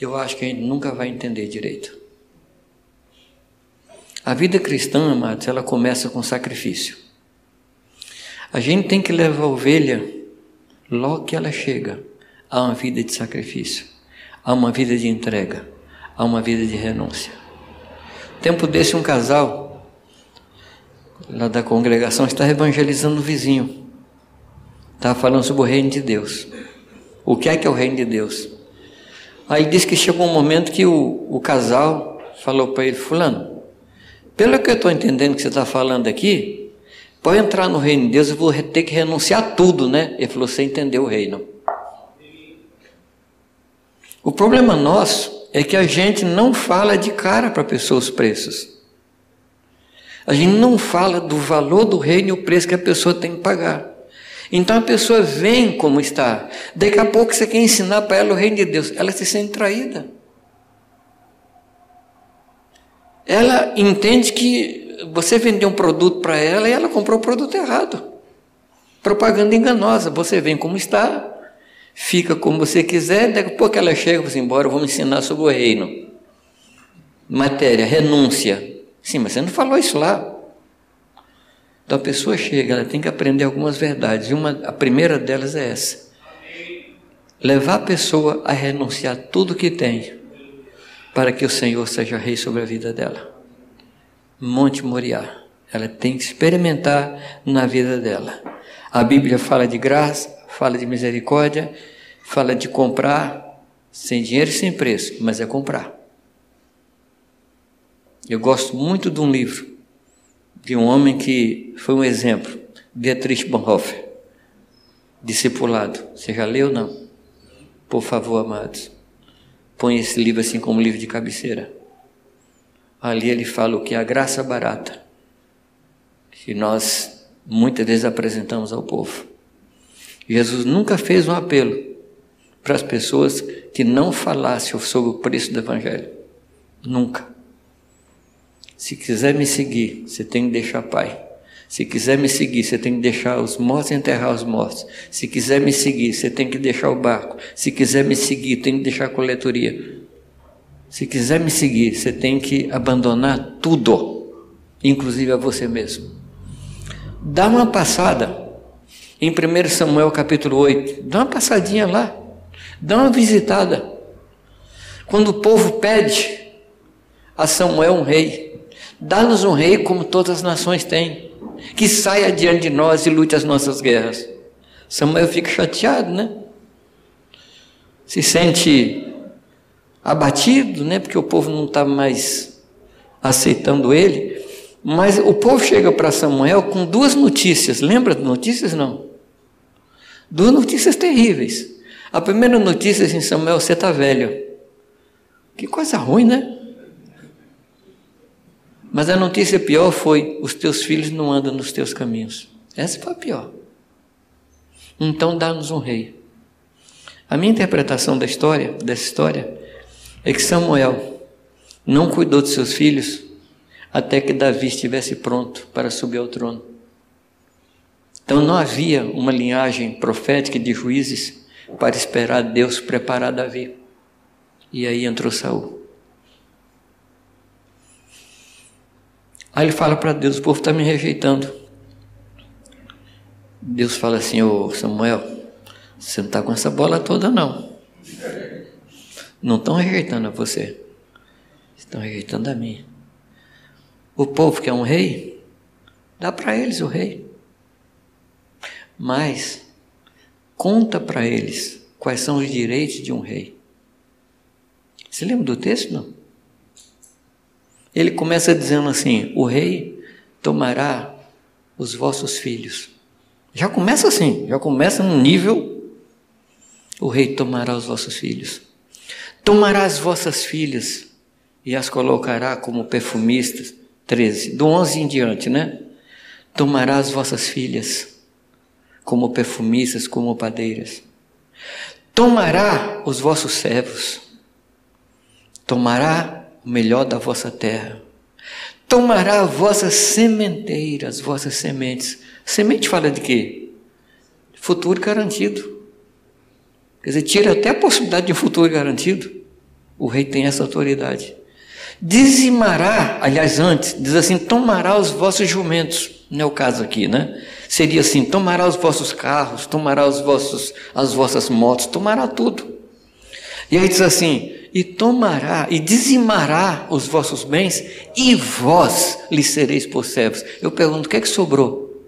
Eu acho que a gente nunca vai entender direito. A vida cristã, amados, ela começa com sacrifício. A gente tem que levar a ovelha logo que ela chega a uma vida de sacrifício, a uma vida de entrega, a uma vida de renúncia. Tempo desse um casal lá da congregação, estava evangelizando o vizinho. Estava falando sobre o reino de Deus. O que é que é o reino de Deus? Aí disse que chegou um momento que o, o casal falou para ele, fulano, pelo que eu estou entendendo que você está falando aqui, para entrar no reino de Deus eu vou ter que renunciar a tudo, né? Ele falou, você entendeu o reino. O problema nosso é que a gente não fala de cara para pessoas os preços. A gente não fala do valor do reino e o preço que a pessoa tem que pagar. Então a pessoa vem como está. Daqui a pouco você quer ensinar para ela o reino de Deus. Ela se sente traída. Ela entende que você vendeu um produto para ela e ela comprou o produto errado. Propaganda enganosa. Você vem como está, fica como você quiser, daqui a pouco ela chega e assim, embora, vamos ensinar sobre o reino. Matéria, renúncia. Sim, mas você não falou isso lá. Então a pessoa chega, ela tem que aprender algumas verdades. E uma, a primeira delas é essa: levar a pessoa a renunciar tudo que tem, para que o Senhor seja rei sobre a vida dela. Monte Moriá. Ela tem que experimentar na vida dela. A Bíblia fala de graça, fala de misericórdia, fala de comprar sem dinheiro e sem preço, mas é comprar. Eu gosto muito de um livro de um homem que foi um exemplo, Dietrich Bonhoeffer, discipulado. Você já leu não? Por favor, amados, põe esse livro assim como livro de cabeceira. Ali ele fala o que é a graça barata, que nós muitas vezes apresentamos ao povo. Jesus nunca fez um apelo para as pessoas que não falassem sobre o preço do Evangelho. Nunca. Se quiser me seguir, você tem que deixar pai. Se quiser me seguir, você tem que deixar os mortos e enterrar os mortos. Se quiser me seguir, você tem que deixar o barco. Se quiser me seguir, tem que deixar a coletoria. Se quiser me seguir, você tem que abandonar tudo, inclusive a você mesmo. Dá uma passada em 1 Samuel capítulo 8. Dá uma passadinha lá. Dá uma visitada. Quando o povo pede a Samuel um rei, dá-nos um rei como todas as nações têm, que saia diante de nós e lute as nossas guerras. Samuel fica chateado, né? Se sente abatido, né? Porque o povo não está mais aceitando ele. Mas o povo chega para Samuel com duas notícias. Lembra de notícias? Não. Duas notícias terríveis. A primeira notícia em Samuel, você está velho. Que coisa ruim, né? Mas a notícia pior foi: os teus filhos não andam nos teus caminhos. Essa foi a pior. Então dá-nos um rei. A minha interpretação da história, dessa história, é que Samuel não cuidou de seus filhos até que Davi estivesse pronto para subir ao trono. Então não havia uma linhagem profética de juízes para esperar Deus preparar Davi. E aí entrou Saul. Aí ele fala para Deus: o povo está me rejeitando. Deus fala assim: Ô Samuel, você não está com essa bola toda, não. Não estão rejeitando a você, estão rejeitando a mim. O povo quer um rei, dá para eles o rei. Mas conta para eles quais são os direitos de um rei. Você lembra do texto? Não? Ele começa dizendo assim: O rei tomará os vossos filhos. Já começa assim, já começa no nível: O rei tomará os vossos filhos. Tomará as vossas filhas e as colocará como perfumistas. 13, do 11 em diante, né? Tomará as vossas filhas como perfumistas, como padeiras. Tomará os vossos servos, tomará o melhor da vossa terra, tomará as vossas sementeiras, as vossas sementes. Semente fala de quê? Futuro garantido. Quer dizer, tira até a possibilidade de um futuro garantido. O rei tem essa autoridade. Dizimará, aliás, antes, diz assim: tomará os vossos jumentos. Não é o caso aqui, né? Seria assim: tomará os vossos carros, tomará os vossos, as vossas motos, tomará tudo. E aí diz assim: e tomará e dizimará os vossos bens, e vós lhe sereis por servos. Eu pergunto: o que é que sobrou?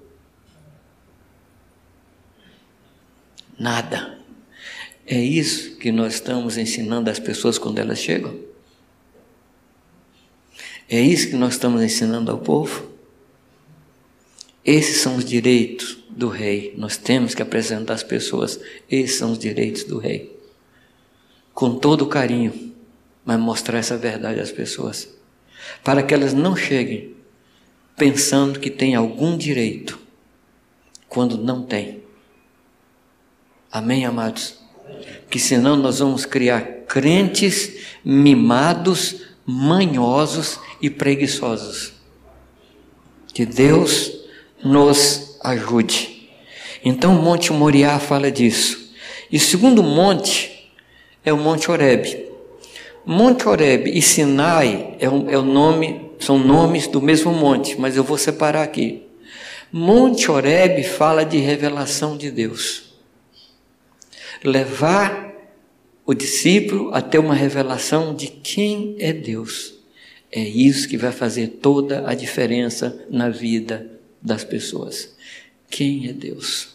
Nada. É isso que nós estamos ensinando às pessoas quando elas chegam? É isso que nós estamos ensinando ao povo? Esses são os direitos do rei. Nós temos que apresentar às pessoas: esses são os direitos do rei. Com todo carinho, mas mostrar essa verdade às pessoas. Para que elas não cheguem pensando que tem algum direito, quando não tem. Amém, amados? Que senão nós vamos criar crentes mimados, manhosos e preguiçosos. Que Deus nos ajude. Então o Monte Moriá fala disso. E o segundo monte é o Monte Horebe. Monte Horebe e Sinai é, um, é o nome, são nomes do mesmo monte, mas eu vou separar aqui. Monte Horebe fala de revelação de Deus. Levar o discípulo a ter uma revelação de quem é Deus. É isso que vai fazer toda a diferença na vida das pessoas. Quem é Deus?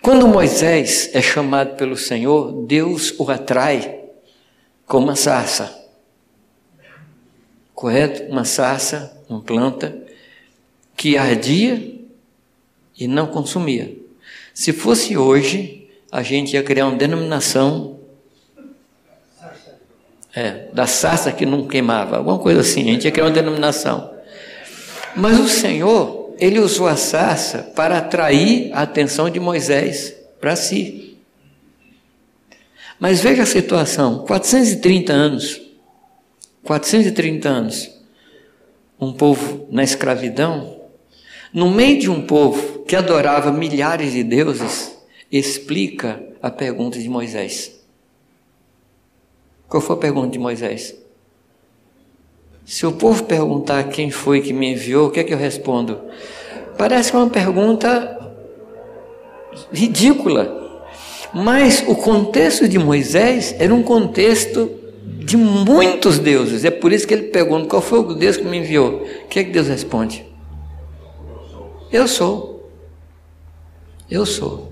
Quando Moisés é chamado pelo Senhor, Deus o atrai com uma sarça. Correto? Uma sarça, uma planta que ardia e não consumia. Se fosse hoje, a gente ia criar uma denominação é, da sarça que não queimava, alguma coisa assim, a gente ia criar uma denominação. Mas o Senhor ele usou a sarça para atrair a atenção de Moisés para si. Mas veja a situação: 430 anos, 430 anos, um povo na escravidão, no meio de um povo que adorava milhares de deuses, explica a pergunta de Moisés. Qual foi a pergunta de Moisés? Se o povo perguntar quem foi que me enviou, o que é que eu respondo? Parece uma pergunta ridícula. Mas o contexto de Moisés era um contexto de muitos deuses. É por isso que ele pergunta: qual foi o Deus que me enviou? O que é que Deus responde? Eu sou. Eu sou.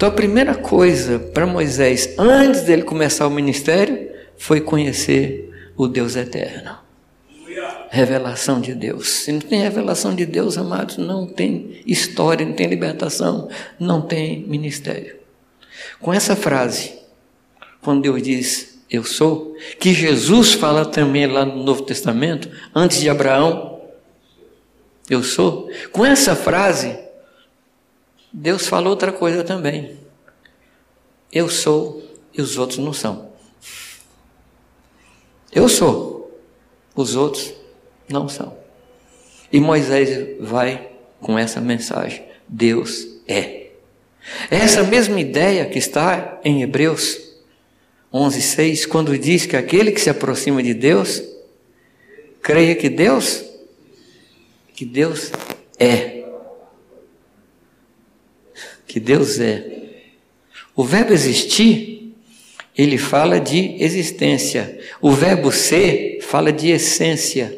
Então a primeira coisa para Moisés, antes dele começar o ministério, foi conhecer o Deus eterno. Revelação de Deus. Se não tem revelação de Deus, amados, não tem história, não tem libertação, não tem ministério. Com essa frase, quando Deus diz eu sou, que Jesus fala também lá no Novo Testamento, antes de Abraão, eu sou. Com essa frase, Deus fala outra coisa também. Eu sou e os outros não são. Eu sou, os outros não são. E Moisés vai com essa mensagem: Deus é. Essa mesma ideia que está em Hebreus 11:6, quando diz que aquele que se aproxima de Deus creia que Deus que Deus é. Que Deus é. O verbo existir, ele fala de existência. O verbo ser fala de essência.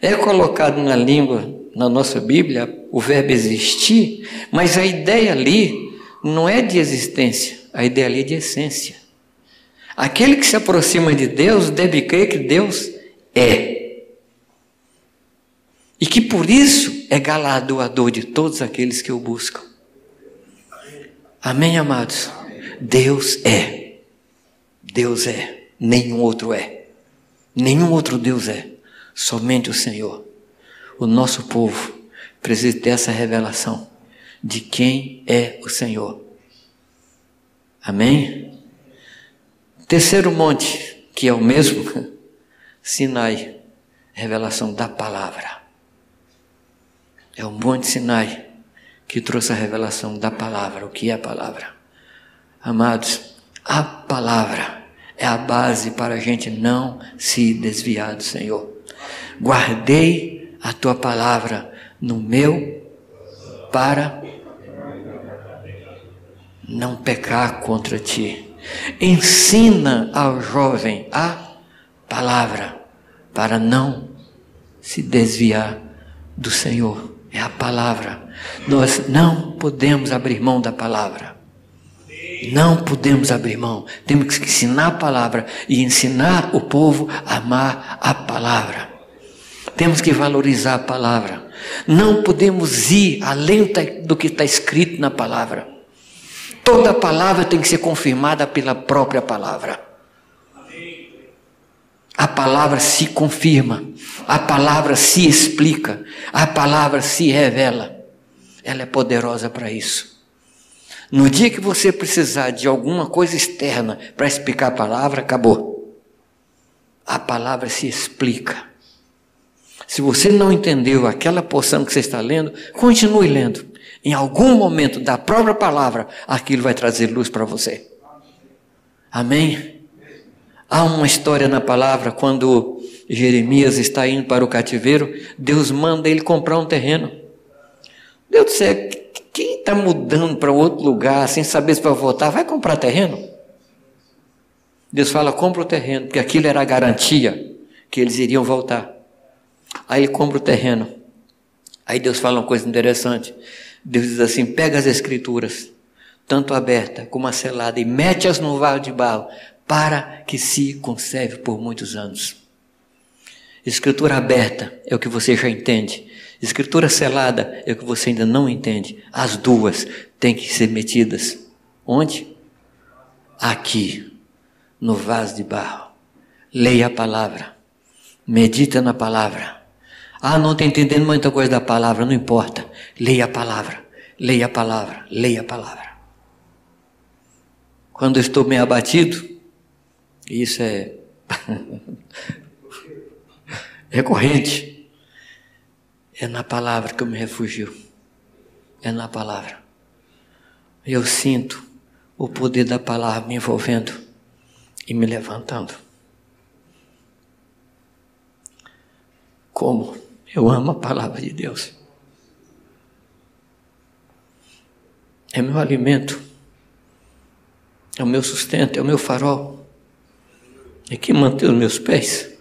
É colocado na língua, na nossa Bíblia, o verbo existir, mas a ideia ali não é de existência, a ideia ali é de essência. Aquele que se aproxima de Deus deve crer que Deus é e que por isso é galardoador de todos aqueles que o buscam. Amém, amados? Deus é. Deus é. Nenhum outro é. Nenhum outro Deus é. Somente o Senhor. O nosso povo precisa ter essa revelação de quem é o Senhor. Amém? Terceiro monte, que é o mesmo, Sinai, revelação da palavra. É o Monte Sinai que trouxe a revelação da palavra, o que é a palavra. Amados, a palavra é a base para a gente não se desviar do Senhor. Guardei a tua palavra no meu para não pecar contra ti. Ensina ao jovem a palavra para não se desviar do Senhor é a palavra. Nós não podemos abrir mão da palavra. Não podemos abrir mão. Temos que ensinar a palavra e ensinar o povo a amar a palavra. Temos que valorizar a palavra. Não podemos ir além do que está escrito na palavra. Toda palavra tem que ser confirmada pela própria palavra. A palavra se confirma, a palavra se explica, a palavra se revela. Ela é poderosa para isso. No dia que você precisar de alguma coisa externa para explicar a palavra, acabou. A palavra se explica. Se você não entendeu aquela porção que você está lendo, continue lendo. Em algum momento da própria palavra, aquilo vai trazer luz para você. Amém? Há uma história na palavra quando Jeremias está indo para o cativeiro, Deus manda ele comprar um terreno. Deus disse: quem está mudando para outro lugar sem saber se vai voltar, vai comprar terreno? Deus fala: compra o terreno, porque aquilo era a garantia que eles iriam voltar. Aí ele compra o terreno. Aí Deus fala uma coisa interessante. Deus diz assim: pega as escrituras, tanto aberta como a selada, e mete-as no vaso de barro, para que se conserve por muitos anos. Escritura aberta é o que você já entende. Escritura selada é o que você ainda não entende. As duas têm que ser metidas. Onde? Aqui, no vaso de barro. Leia a palavra. Medita na palavra. Ah, não estou entendendo muita coisa da palavra, não importa. Leia a palavra. Leia a palavra. Leia a palavra. Quando estou meio abatido, isso é recorrente. É na palavra que eu me refugio. É na palavra. Eu sinto o poder da palavra me envolvendo e me levantando. Como eu amo a palavra de Deus. É meu alimento, é o meu sustento, é o meu farol, é que mantém os meus pés.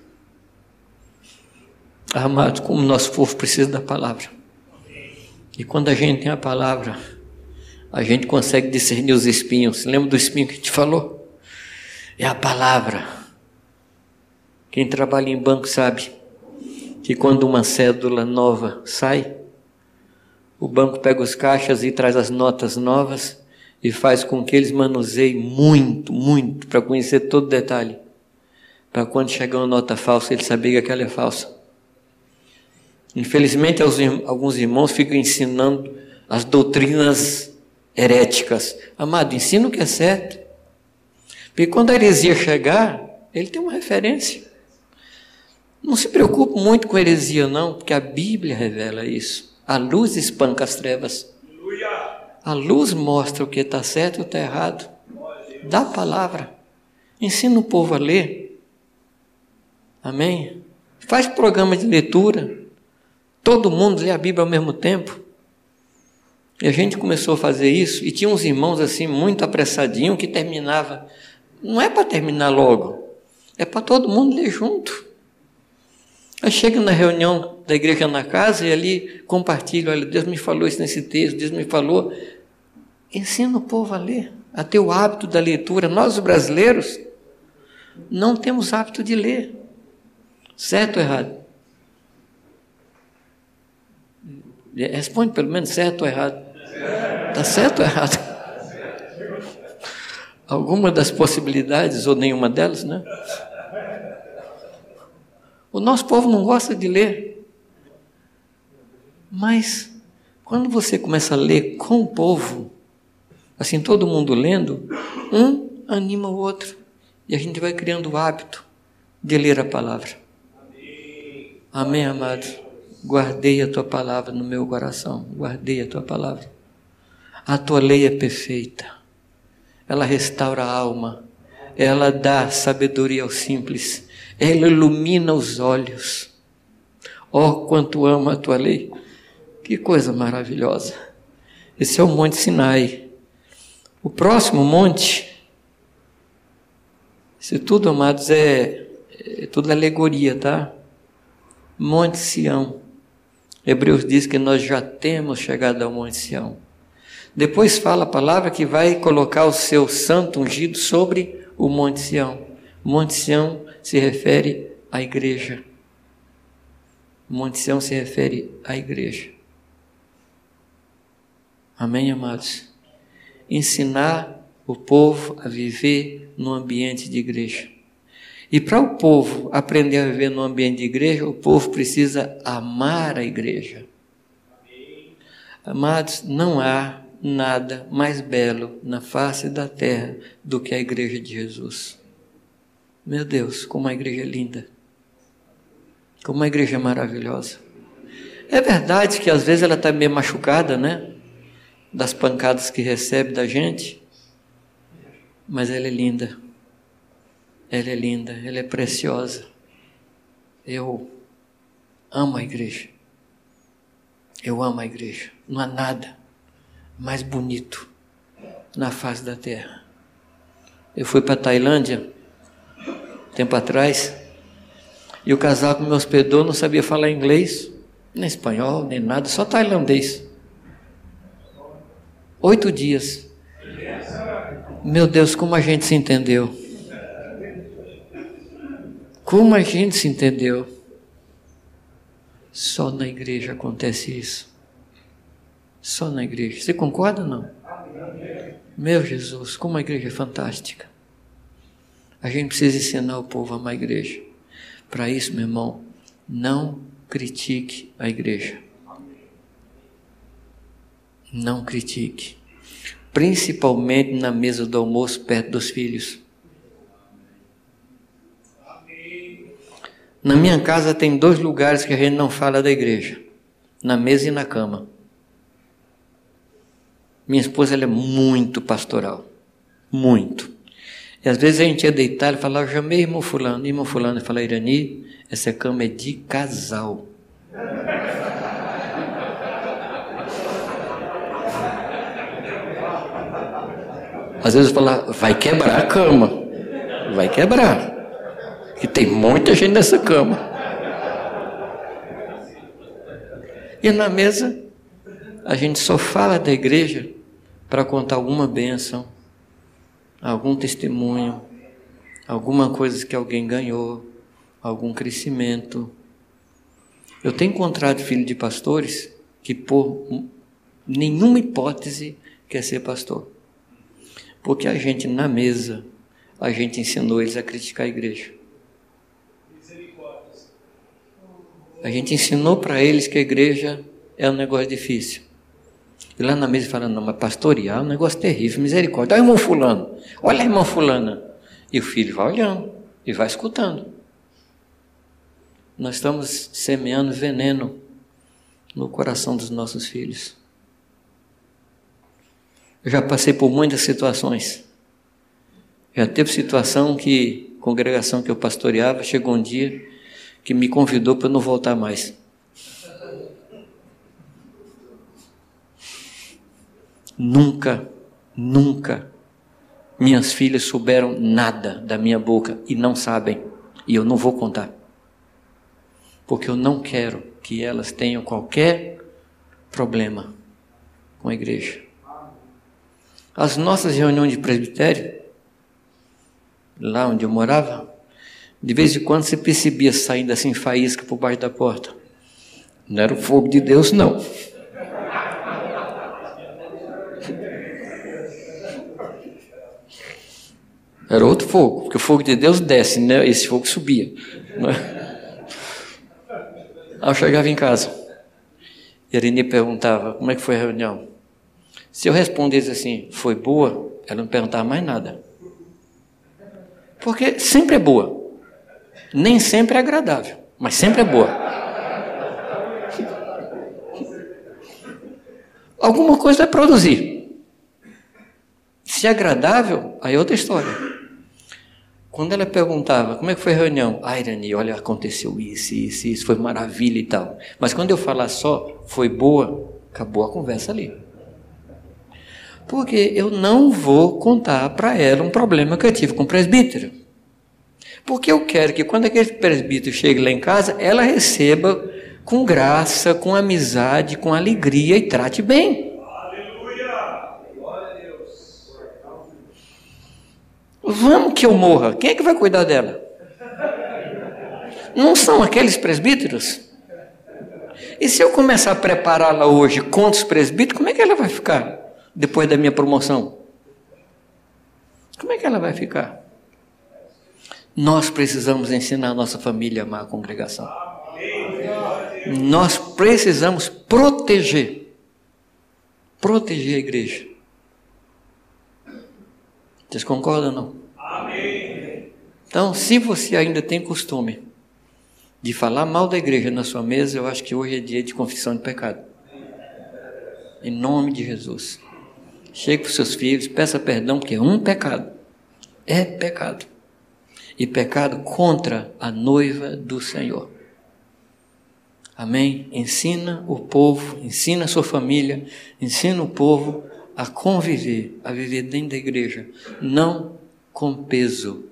Amado, como nosso povo precisa da palavra. E quando a gente tem a palavra, a gente consegue discernir os espinhos. Lembra do espinho que gente falou? É a palavra. Quem trabalha em banco sabe que quando uma cédula nova sai, o banco pega os caixas e traz as notas novas e faz com que eles manuseiem muito, muito, para conhecer todo detalhe. Para quando chegar uma nota falsa, ele saber que aquela é falsa. Infelizmente, alguns irmãos ficam ensinando as doutrinas heréticas. Amado, ensina o que é certo. Porque quando a heresia chegar, ele tem uma referência. Não se preocupe muito com heresia, não, porque a Bíblia revela isso. A luz espanca as trevas. A luz mostra o que está certo e o que está errado. Dá a palavra. Ensina o povo a ler. Amém? Faz programa de leitura. Todo mundo lê a Bíblia ao mesmo tempo. E a gente começou a fazer isso e tinha uns irmãos assim muito apressadinho que terminava. Não é para terminar logo, é para todo mundo ler junto. Aí chega na reunião da igreja na casa e ali compartilha, olha, Deus me falou isso nesse texto, Deus me falou. Ensina o povo a ler, a ter o hábito da leitura. Nós, os brasileiros, não temos hábito de ler. Certo ou errado? Responde pelo menos certo ou errado. Está certo ou errado? Alguma das possibilidades ou nenhuma delas, né? O nosso povo não gosta de ler. Mas quando você começa a ler com o povo, assim todo mundo lendo, um anima o outro. E a gente vai criando o hábito de ler a palavra. Amém, Amém amados? Guardei a tua palavra no meu coração. Guardei a tua palavra. A tua lei é perfeita. Ela restaura a alma. Ela dá sabedoria ao simples. Ela ilumina os olhos. Oh, quanto amo a tua lei. Que coisa maravilhosa. Esse é o Monte Sinai. O próximo monte, isso tudo, amados, é, é tudo alegoria, tá? Monte Sião. Hebreus diz que nós já temos chegado ao Monte Sião. Depois fala a palavra que vai colocar o seu santo ungido sobre o Monte Sião. Monte Sião se refere à igreja. Monte Sião se refere à igreja. Amém, amados? Ensinar o povo a viver no ambiente de igreja. E para o povo aprender a viver no ambiente de igreja, o povo precisa amar a igreja. Amados, não há nada mais belo na face da terra do que a igreja de Jesus. Meu Deus, como a igreja é linda. Como a igreja é maravilhosa. É verdade que às vezes ela está meio machucada, né? Das pancadas que recebe da gente. Mas ela é linda. Ela é linda, ela é preciosa. Eu amo a igreja. Eu amo a igreja. Não há nada mais bonito na face da terra. Eu fui para a Tailândia tempo atrás e o casal que me hospedou não sabia falar inglês, nem espanhol, nem nada, só tailandês. Oito dias. Meu Deus, como a gente se entendeu. Como a gente se entendeu? Só na igreja acontece isso. Só na igreja. Você concorda ou não? Meu Jesus, como a igreja é fantástica. A gente precisa ensinar o povo a amar a igreja. Para isso, meu irmão, não critique a igreja. Não critique. Principalmente na mesa do almoço, perto dos filhos. Na minha casa tem dois lugares que a gente não fala da igreja. na mesa e na cama. Minha esposa ela é muito pastoral, muito. E às vezes a gente ia deitar e falava, eu chamei irmão fulano, irmão fulano, e falava, Irani, essa cama é de casal. Às vezes eu falava, vai quebrar a cama, vai quebrar, que tem muita gente nessa cama. E na mesa, a gente só fala da igreja para contar alguma bênção, algum testemunho, alguma coisa que alguém ganhou, algum crescimento. Eu tenho encontrado filho de pastores que por nenhuma hipótese quer ser pastor. Porque a gente na mesa, a gente ensinou eles a criticar a igreja. A gente ensinou para eles que a igreja é um negócio difícil. E lá na mesa falando, não, mas pastorear é um negócio terrível, misericórdia. Olha irmão fulano, olha a irmã fulana. E o filho vai olhando e vai escutando. Nós estamos semeando veneno no coração dos nossos filhos. Eu já passei por muitas situações. Já teve situação que, congregação que eu pastoreava, chegou um dia que me convidou para não voltar mais. Nunca, nunca minhas filhas souberam nada da minha boca e não sabem, e eu não vou contar. Porque eu não quero que elas tenham qualquer problema com a igreja. As nossas reuniões de presbitério, lá onde eu morava, de vez em quando você percebia saindo assim faísca por baixo da porta. Não era o fogo de Deus, não. Era outro fogo, porque o fogo de Deus desce, né? esse fogo subia. Né? Aí eu chegava em casa. E a Irene perguntava, como é que foi a reunião? Se eu respondesse assim, foi boa, ela não perguntava mais nada. Porque sempre é boa. Nem sempre é agradável, mas sempre é boa. Alguma coisa vai produzir. Se é agradável, aí é outra história. Quando ela perguntava como é que foi a reunião, ah, Irani, olha, aconteceu isso, isso, isso, foi maravilha e tal. Mas quando eu falar só, foi boa, acabou a conversa ali. Porque eu não vou contar para ela um problema que eu tive com o presbítero. Porque eu quero que quando aquele presbítero chegue lá em casa, ela receba com graça, com amizade, com alegria e trate bem. Vamos que eu morra. Quem é que vai cuidar dela? Não são aqueles presbíteros? E se eu começar a prepará-la hoje contra os presbíteros, como é que ela vai ficar depois da minha promoção? Como é que ela vai ficar? Nós precisamos ensinar a nossa família a amar a congregação. Nós precisamos proteger, proteger a igreja. Vocês concordam ou não? Então, se você ainda tem costume de falar mal da igreja na sua mesa, eu acho que hoje é dia de confissão de pecado. Em nome de Jesus. Chegue para os seus filhos, peça perdão, porque é um pecado. É pecado. E pecado contra a noiva do Senhor. Amém? Ensina o povo, ensina a sua família, ensina o povo a conviver, a viver dentro da igreja, não com peso.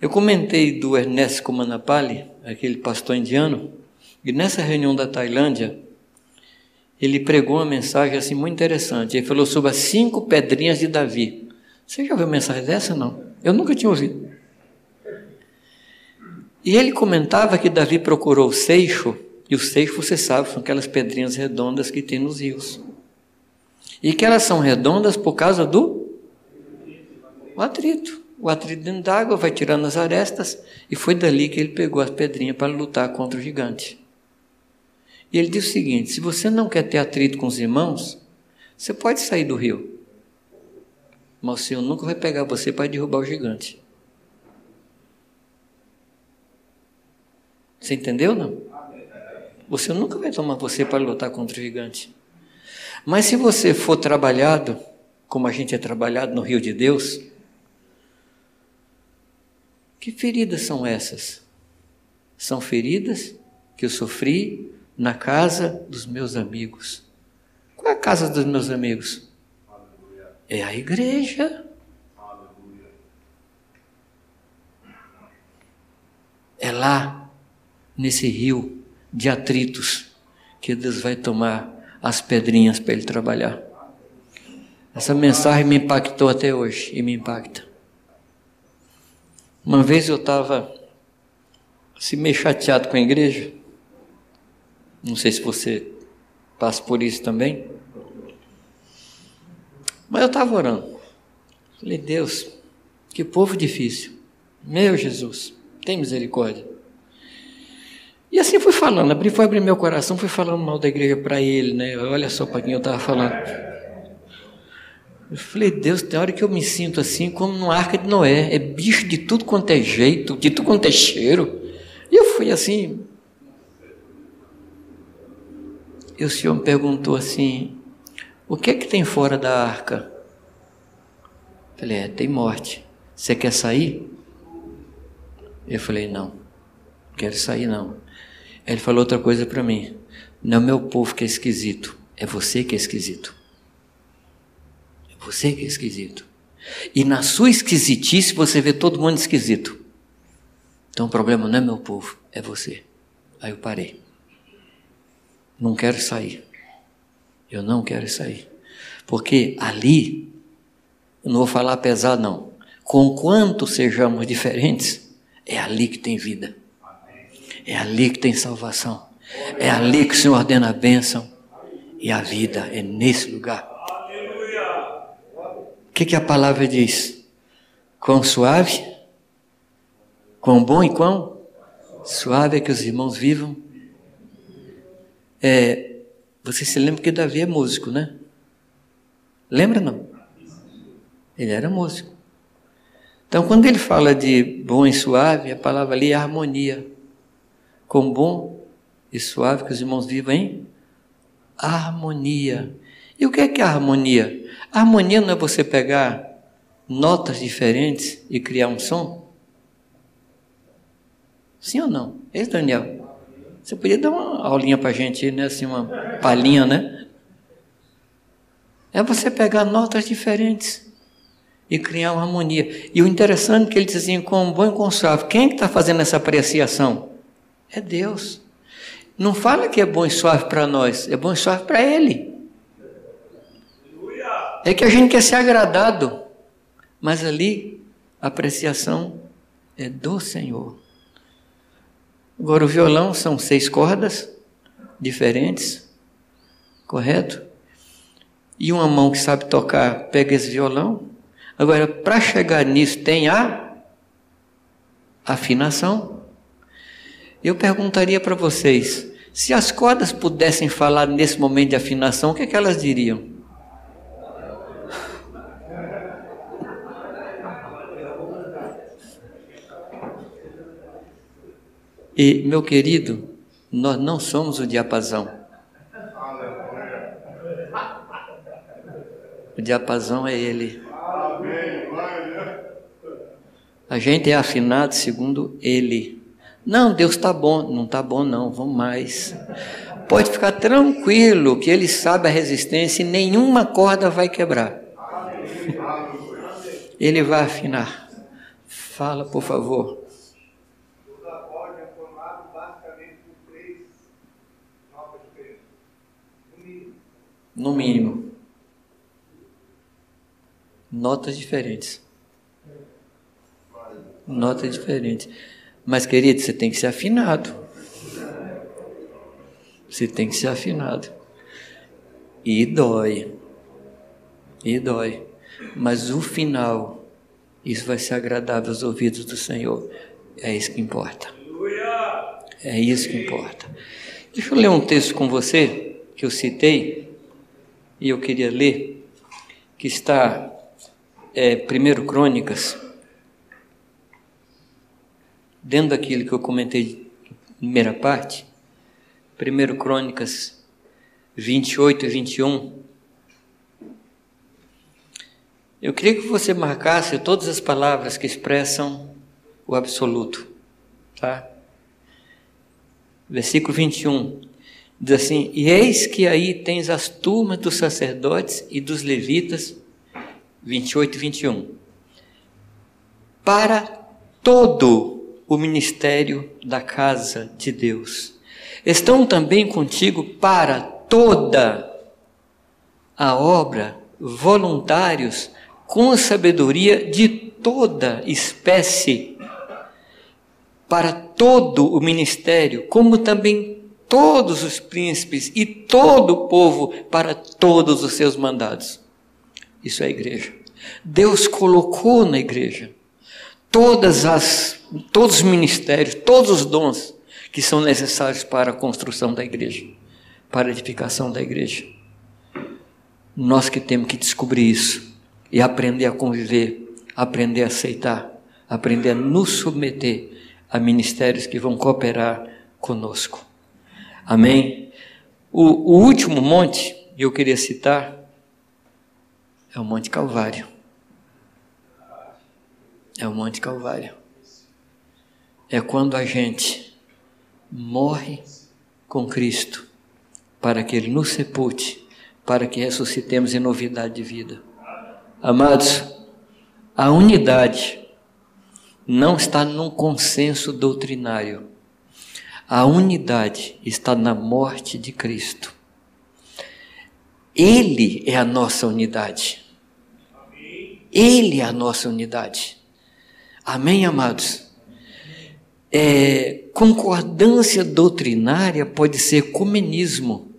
Eu comentei do Ernest Kumanapali, aquele pastor indiano, e nessa reunião da Tailândia, ele pregou uma mensagem assim muito interessante. Ele falou sobre as cinco pedrinhas de Davi. Você já uma mensagem dessa? Não. Eu nunca tinha ouvido. E ele comentava que Davi procurou o seixo, e o seixo, você sabe, são aquelas pedrinhas redondas que tem nos rios. E que elas são redondas por causa do o atrito. O atrito dentro d'água vai tirando as arestas e foi dali que ele pegou as pedrinhas para lutar contra o gigante. E ele diz o seguinte: se você não quer ter atrito com os irmãos, você pode sair do rio, mas o Senhor nunca vai pegar você para derrubar o gigante. Você entendeu não? Você nunca vai tomar você para lutar contra o gigante. Mas se você for trabalhado, como a gente é trabalhado no rio de Deus, que feridas são essas? São feridas que eu sofri na casa dos meus amigos. Qual é a casa dos meus amigos? É a igreja. É lá, nesse rio de atritos, que Deus vai tomar as pedrinhas para ele trabalhar. Essa mensagem me impactou até hoje e me impacta. Uma vez eu estava assim, meio chateado com a igreja. Não sei se você passa por isso também. Mas eu estava orando. Falei, Deus, que povo difícil. Meu Jesus, tem misericórdia. E assim fui falando, abri, foi abrir meu coração, fui falando mal da igreja para ele, né? Olha só para quem eu estava falando. Eu falei, Deus, tem hora que eu me sinto assim como numa arca de Noé, é bicho de tudo quanto é jeito, de tudo quanto é cheiro. E eu fui assim. E o Senhor me perguntou assim: o que é que tem fora da arca? Falei, é, tem morte. Você quer sair? Eu falei, não, não quero sair não. Ele falou outra coisa para mim. Não é meu povo que é esquisito, é você que é esquisito. É você que é esquisito. E na sua esquisitice você vê todo mundo esquisito. Então o problema não é meu povo, é você. Aí eu parei. Não quero sair. Eu não quero sair. Porque ali, eu não vou falar pesado não. Com quanto sejamos diferentes, é ali que tem vida. É ali que tem salvação. É ali que o Senhor ordena a bênção e a vida. É nesse lugar. O que, que a palavra diz? Quão suave, quão bom e quão suave é que os irmãos vivam. É, você se lembra que Davi é músico, né? Lembra não? Ele era músico. Então, quando ele fala de bom e suave, a palavra ali é harmonia com bom e suave que os irmãos vivam em harmonia. E o que é que é harmonia? Harmonia não é você pegar notas diferentes e criar um som? Sim ou não? Ei, Daniel? Você podia dar uma aulinha para a gente, né? Assim, uma palhinha, né? É você pegar notas diferentes e criar uma harmonia. E o interessante é que ele diz assim, com bom e suave. Quem é está fazendo essa apreciação? É Deus. Não fala que é bom e suave para nós, é bom e suave para Ele. É que a gente quer ser agradado, mas ali a apreciação é do Senhor. Agora, o violão são seis cordas diferentes, correto? E uma mão que sabe tocar pega esse violão. Agora, para chegar nisso, tem a afinação. Eu perguntaria para vocês: se as cordas pudessem falar nesse momento de afinação, o que, é que elas diriam? E, meu querido, nós não somos o diapasão. O diapasão é ele. A gente é afinado segundo ele. Não, Deus está bom. Não está bom, não, vamos mais. Pode ficar tranquilo que Ele sabe a resistência e nenhuma corda vai quebrar. Ele vai afinar. Fala, por favor. No mínimo. Notas diferentes. Notas diferentes. Mas, querido, você tem que ser afinado. Você tem que ser afinado. E dói. E dói. Mas o final, isso vai ser agradável aos ouvidos do Senhor. É isso que importa. É isso que importa. Deixa eu ler um texto com você, que eu citei, e eu queria ler, que está é, 1 Crônicas dentro daquilo que eu comentei na primeira parte, 1 Crônicas 28 e 21. Eu queria que você marcasse todas as palavras que expressam o absoluto, tá? Versículo 21 diz assim: E eis que aí tens as turmas dos sacerdotes e dos levitas, 28 e 21, para todo o ministério da casa de Deus. Estão também contigo para toda a obra voluntários com sabedoria de toda espécie. Para todo o ministério, como também todos os príncipes e todo o povo para todos os seus mandados. Isso é a igreja. Deus colocou na igreja todas as todos os ministérios, todos os dons que são necessários para a construção da igreja, para a edificação da igreja. Nós que temos que descobrir isso e aprender a conviver, aprender a aceitar, aprender a nos submeter a ministérios que vão cooperar conosco. Amém? O, o último monte que eu queria citar é o Monte Calvário. É o Monte Calvário. É quando a gente morre com Cristo para que Ele nos sepulte, para que ressuscitemos em novidade de vida. Amados, a unidade não está num consenso doutrinário. A unidade está na morte de Cristo. Ele é a nossa unidade. Ele é a nossa unidade. Amém, amados? É, concordância doutrinária pode ser comunismo,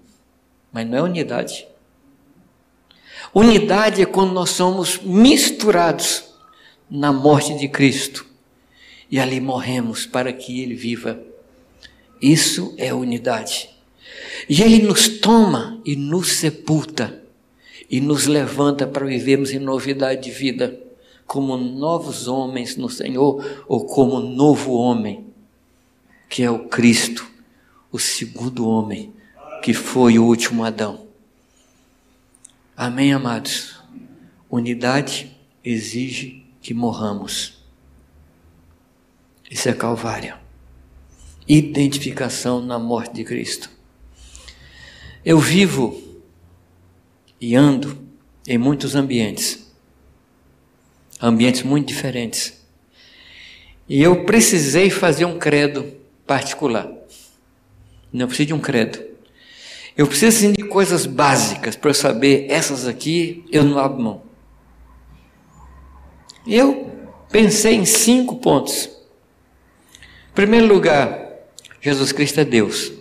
mas não é unidade. Unidade é quando nós somos misturados na morte de Cristo e ali morremos para que Ele viva. Isso é unidade. E Ele nos toma e nos sepulta e nos levanta para vivermos em novidade de vida, como novos homens no Senhor ou como novo homem, que é o Cristo, o segundo homem, que foi o último Adão. Amém, amados? Unidade exige que morramos. Isso é Calvário. Identificação na morte de Cristo. Eu vivo e ando em muitos ambientes, ambientes muito diferentes. E eu precisei fazer um credo particular. Não preciso de um credo. Eu preciso assim, de coisas básicas para eu saber, essas aqui eu não abro mão. Eu pensei em cinco pontos. Em primeiro lugar, Jesus Cristo é Deus.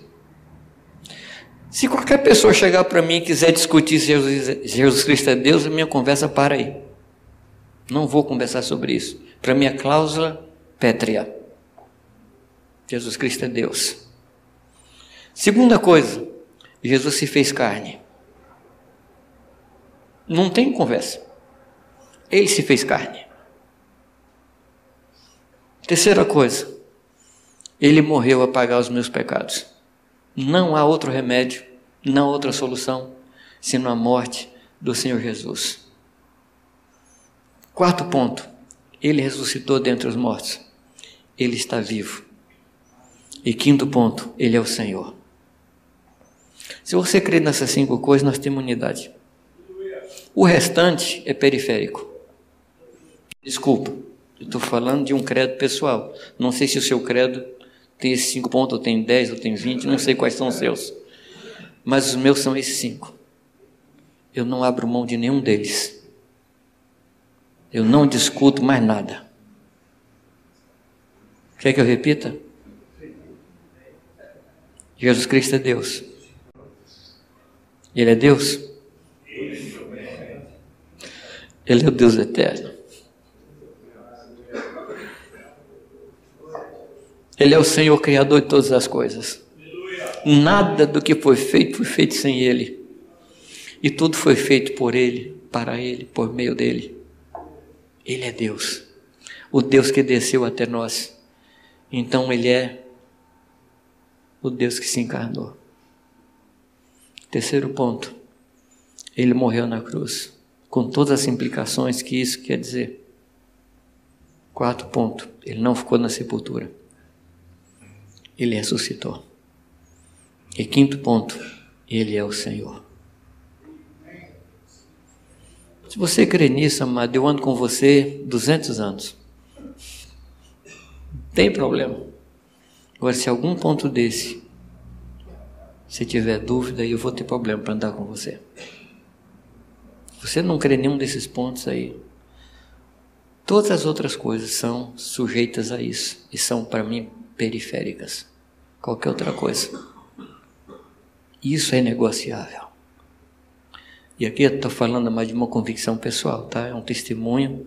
Se qualquer pessoa chegar para mim e quiser discutir se Jesus, Jesus Cristo é Deus, a minha conversa para aí. Não vou conversar sobre isso. Para mim é cláusula pétrea. Jesus Cristo é Deus. Segunda coisa, Jesus se fez carne. Não tem conversa. Ele se fez carne. Terceira coisa, ele morreu a pagar os meus pecados. Não há outro remédio, não há outra solução, senão a morte do Senhor Jesus. Quarto ponto, ele ressuscitou dentre os mortos. Ele está vivo. E quinto ponto, ele é o Senhor. Se você crer nessas cinco coisas, nós temos unidade. O restante é periférico. Desculpa, eu estou falando de um credo pessoal. Não sei se o seu credo tem esses cinco pontos, ou tem dez, ou tem vinte, não sei quais são os seus. Mas os meus são esses cinco. Eu não abro mão de nenhum deles. Eu não discuto mais nada. Quer que eu repita? Jesus Cristo é Deus. Ele é Deus? Ele é o Deus eterno. Ele é o Senhor Criador de todas as coisas. Nada do que foi feito foi feito sem Ele. E tudo foi feito por Ele, para Ele, por meio dele. Ele é Deus. O Deus que desceu até nós. Então Ele é o Deus que se encarnou. Terceiro ponto, ele morreu na cruz, com todas as implicações que isso quer dizer. Quarto ponto, ele não ficou na sepultura, ele ressuscitou. E quinto ponto, ele é o Senhor. Se você crê nisso, amado, eu ando com você 200 anos. Tem problema. Agora, se algum ponto desse se tiver dúvida, eu vou ter problema para andar com você. Você não crê nenhum desses pontos aí. Todas as outras coisas são sujeitas a isso e são para mim periféricas. Qualquer outra coisa. Isso é negociável. E aqui eu estou falando mais de uma convicção pessoal, tá? É um testemunho.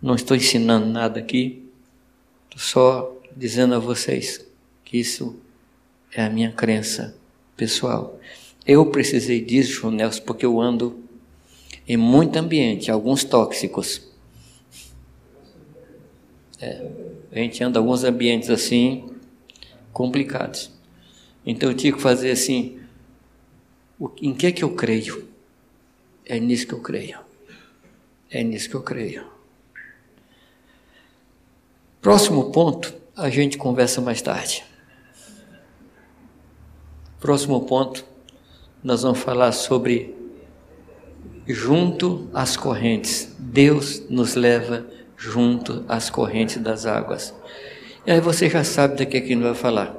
Não estou ensinando nada aqui. Estou só dizendo a vocês que isso é a minha crença pessoal. Eu precisei disso, Nelson, porque eu ando em muito ambiente, alguns tóxicos. É, a gente anda em alguns ambientes assim, complicados. Então eu tive que fazer assim, em que é que eu creio? É nisso que eu creio. É nisso que eu creio. Próximo ponto, a gente conversa mais tarde. Próximo ponto, nós vamos falar sobre junto às correntes. Deus nos leva junto às correntes das águas. E aí você já sabe do que é que ele vai falar.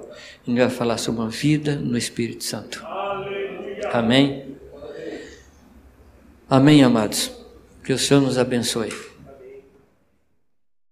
Ele vai falar sobre uma vida no Espírito Santo. Amém? Amém, amados. Que o Senhor nos abençoe.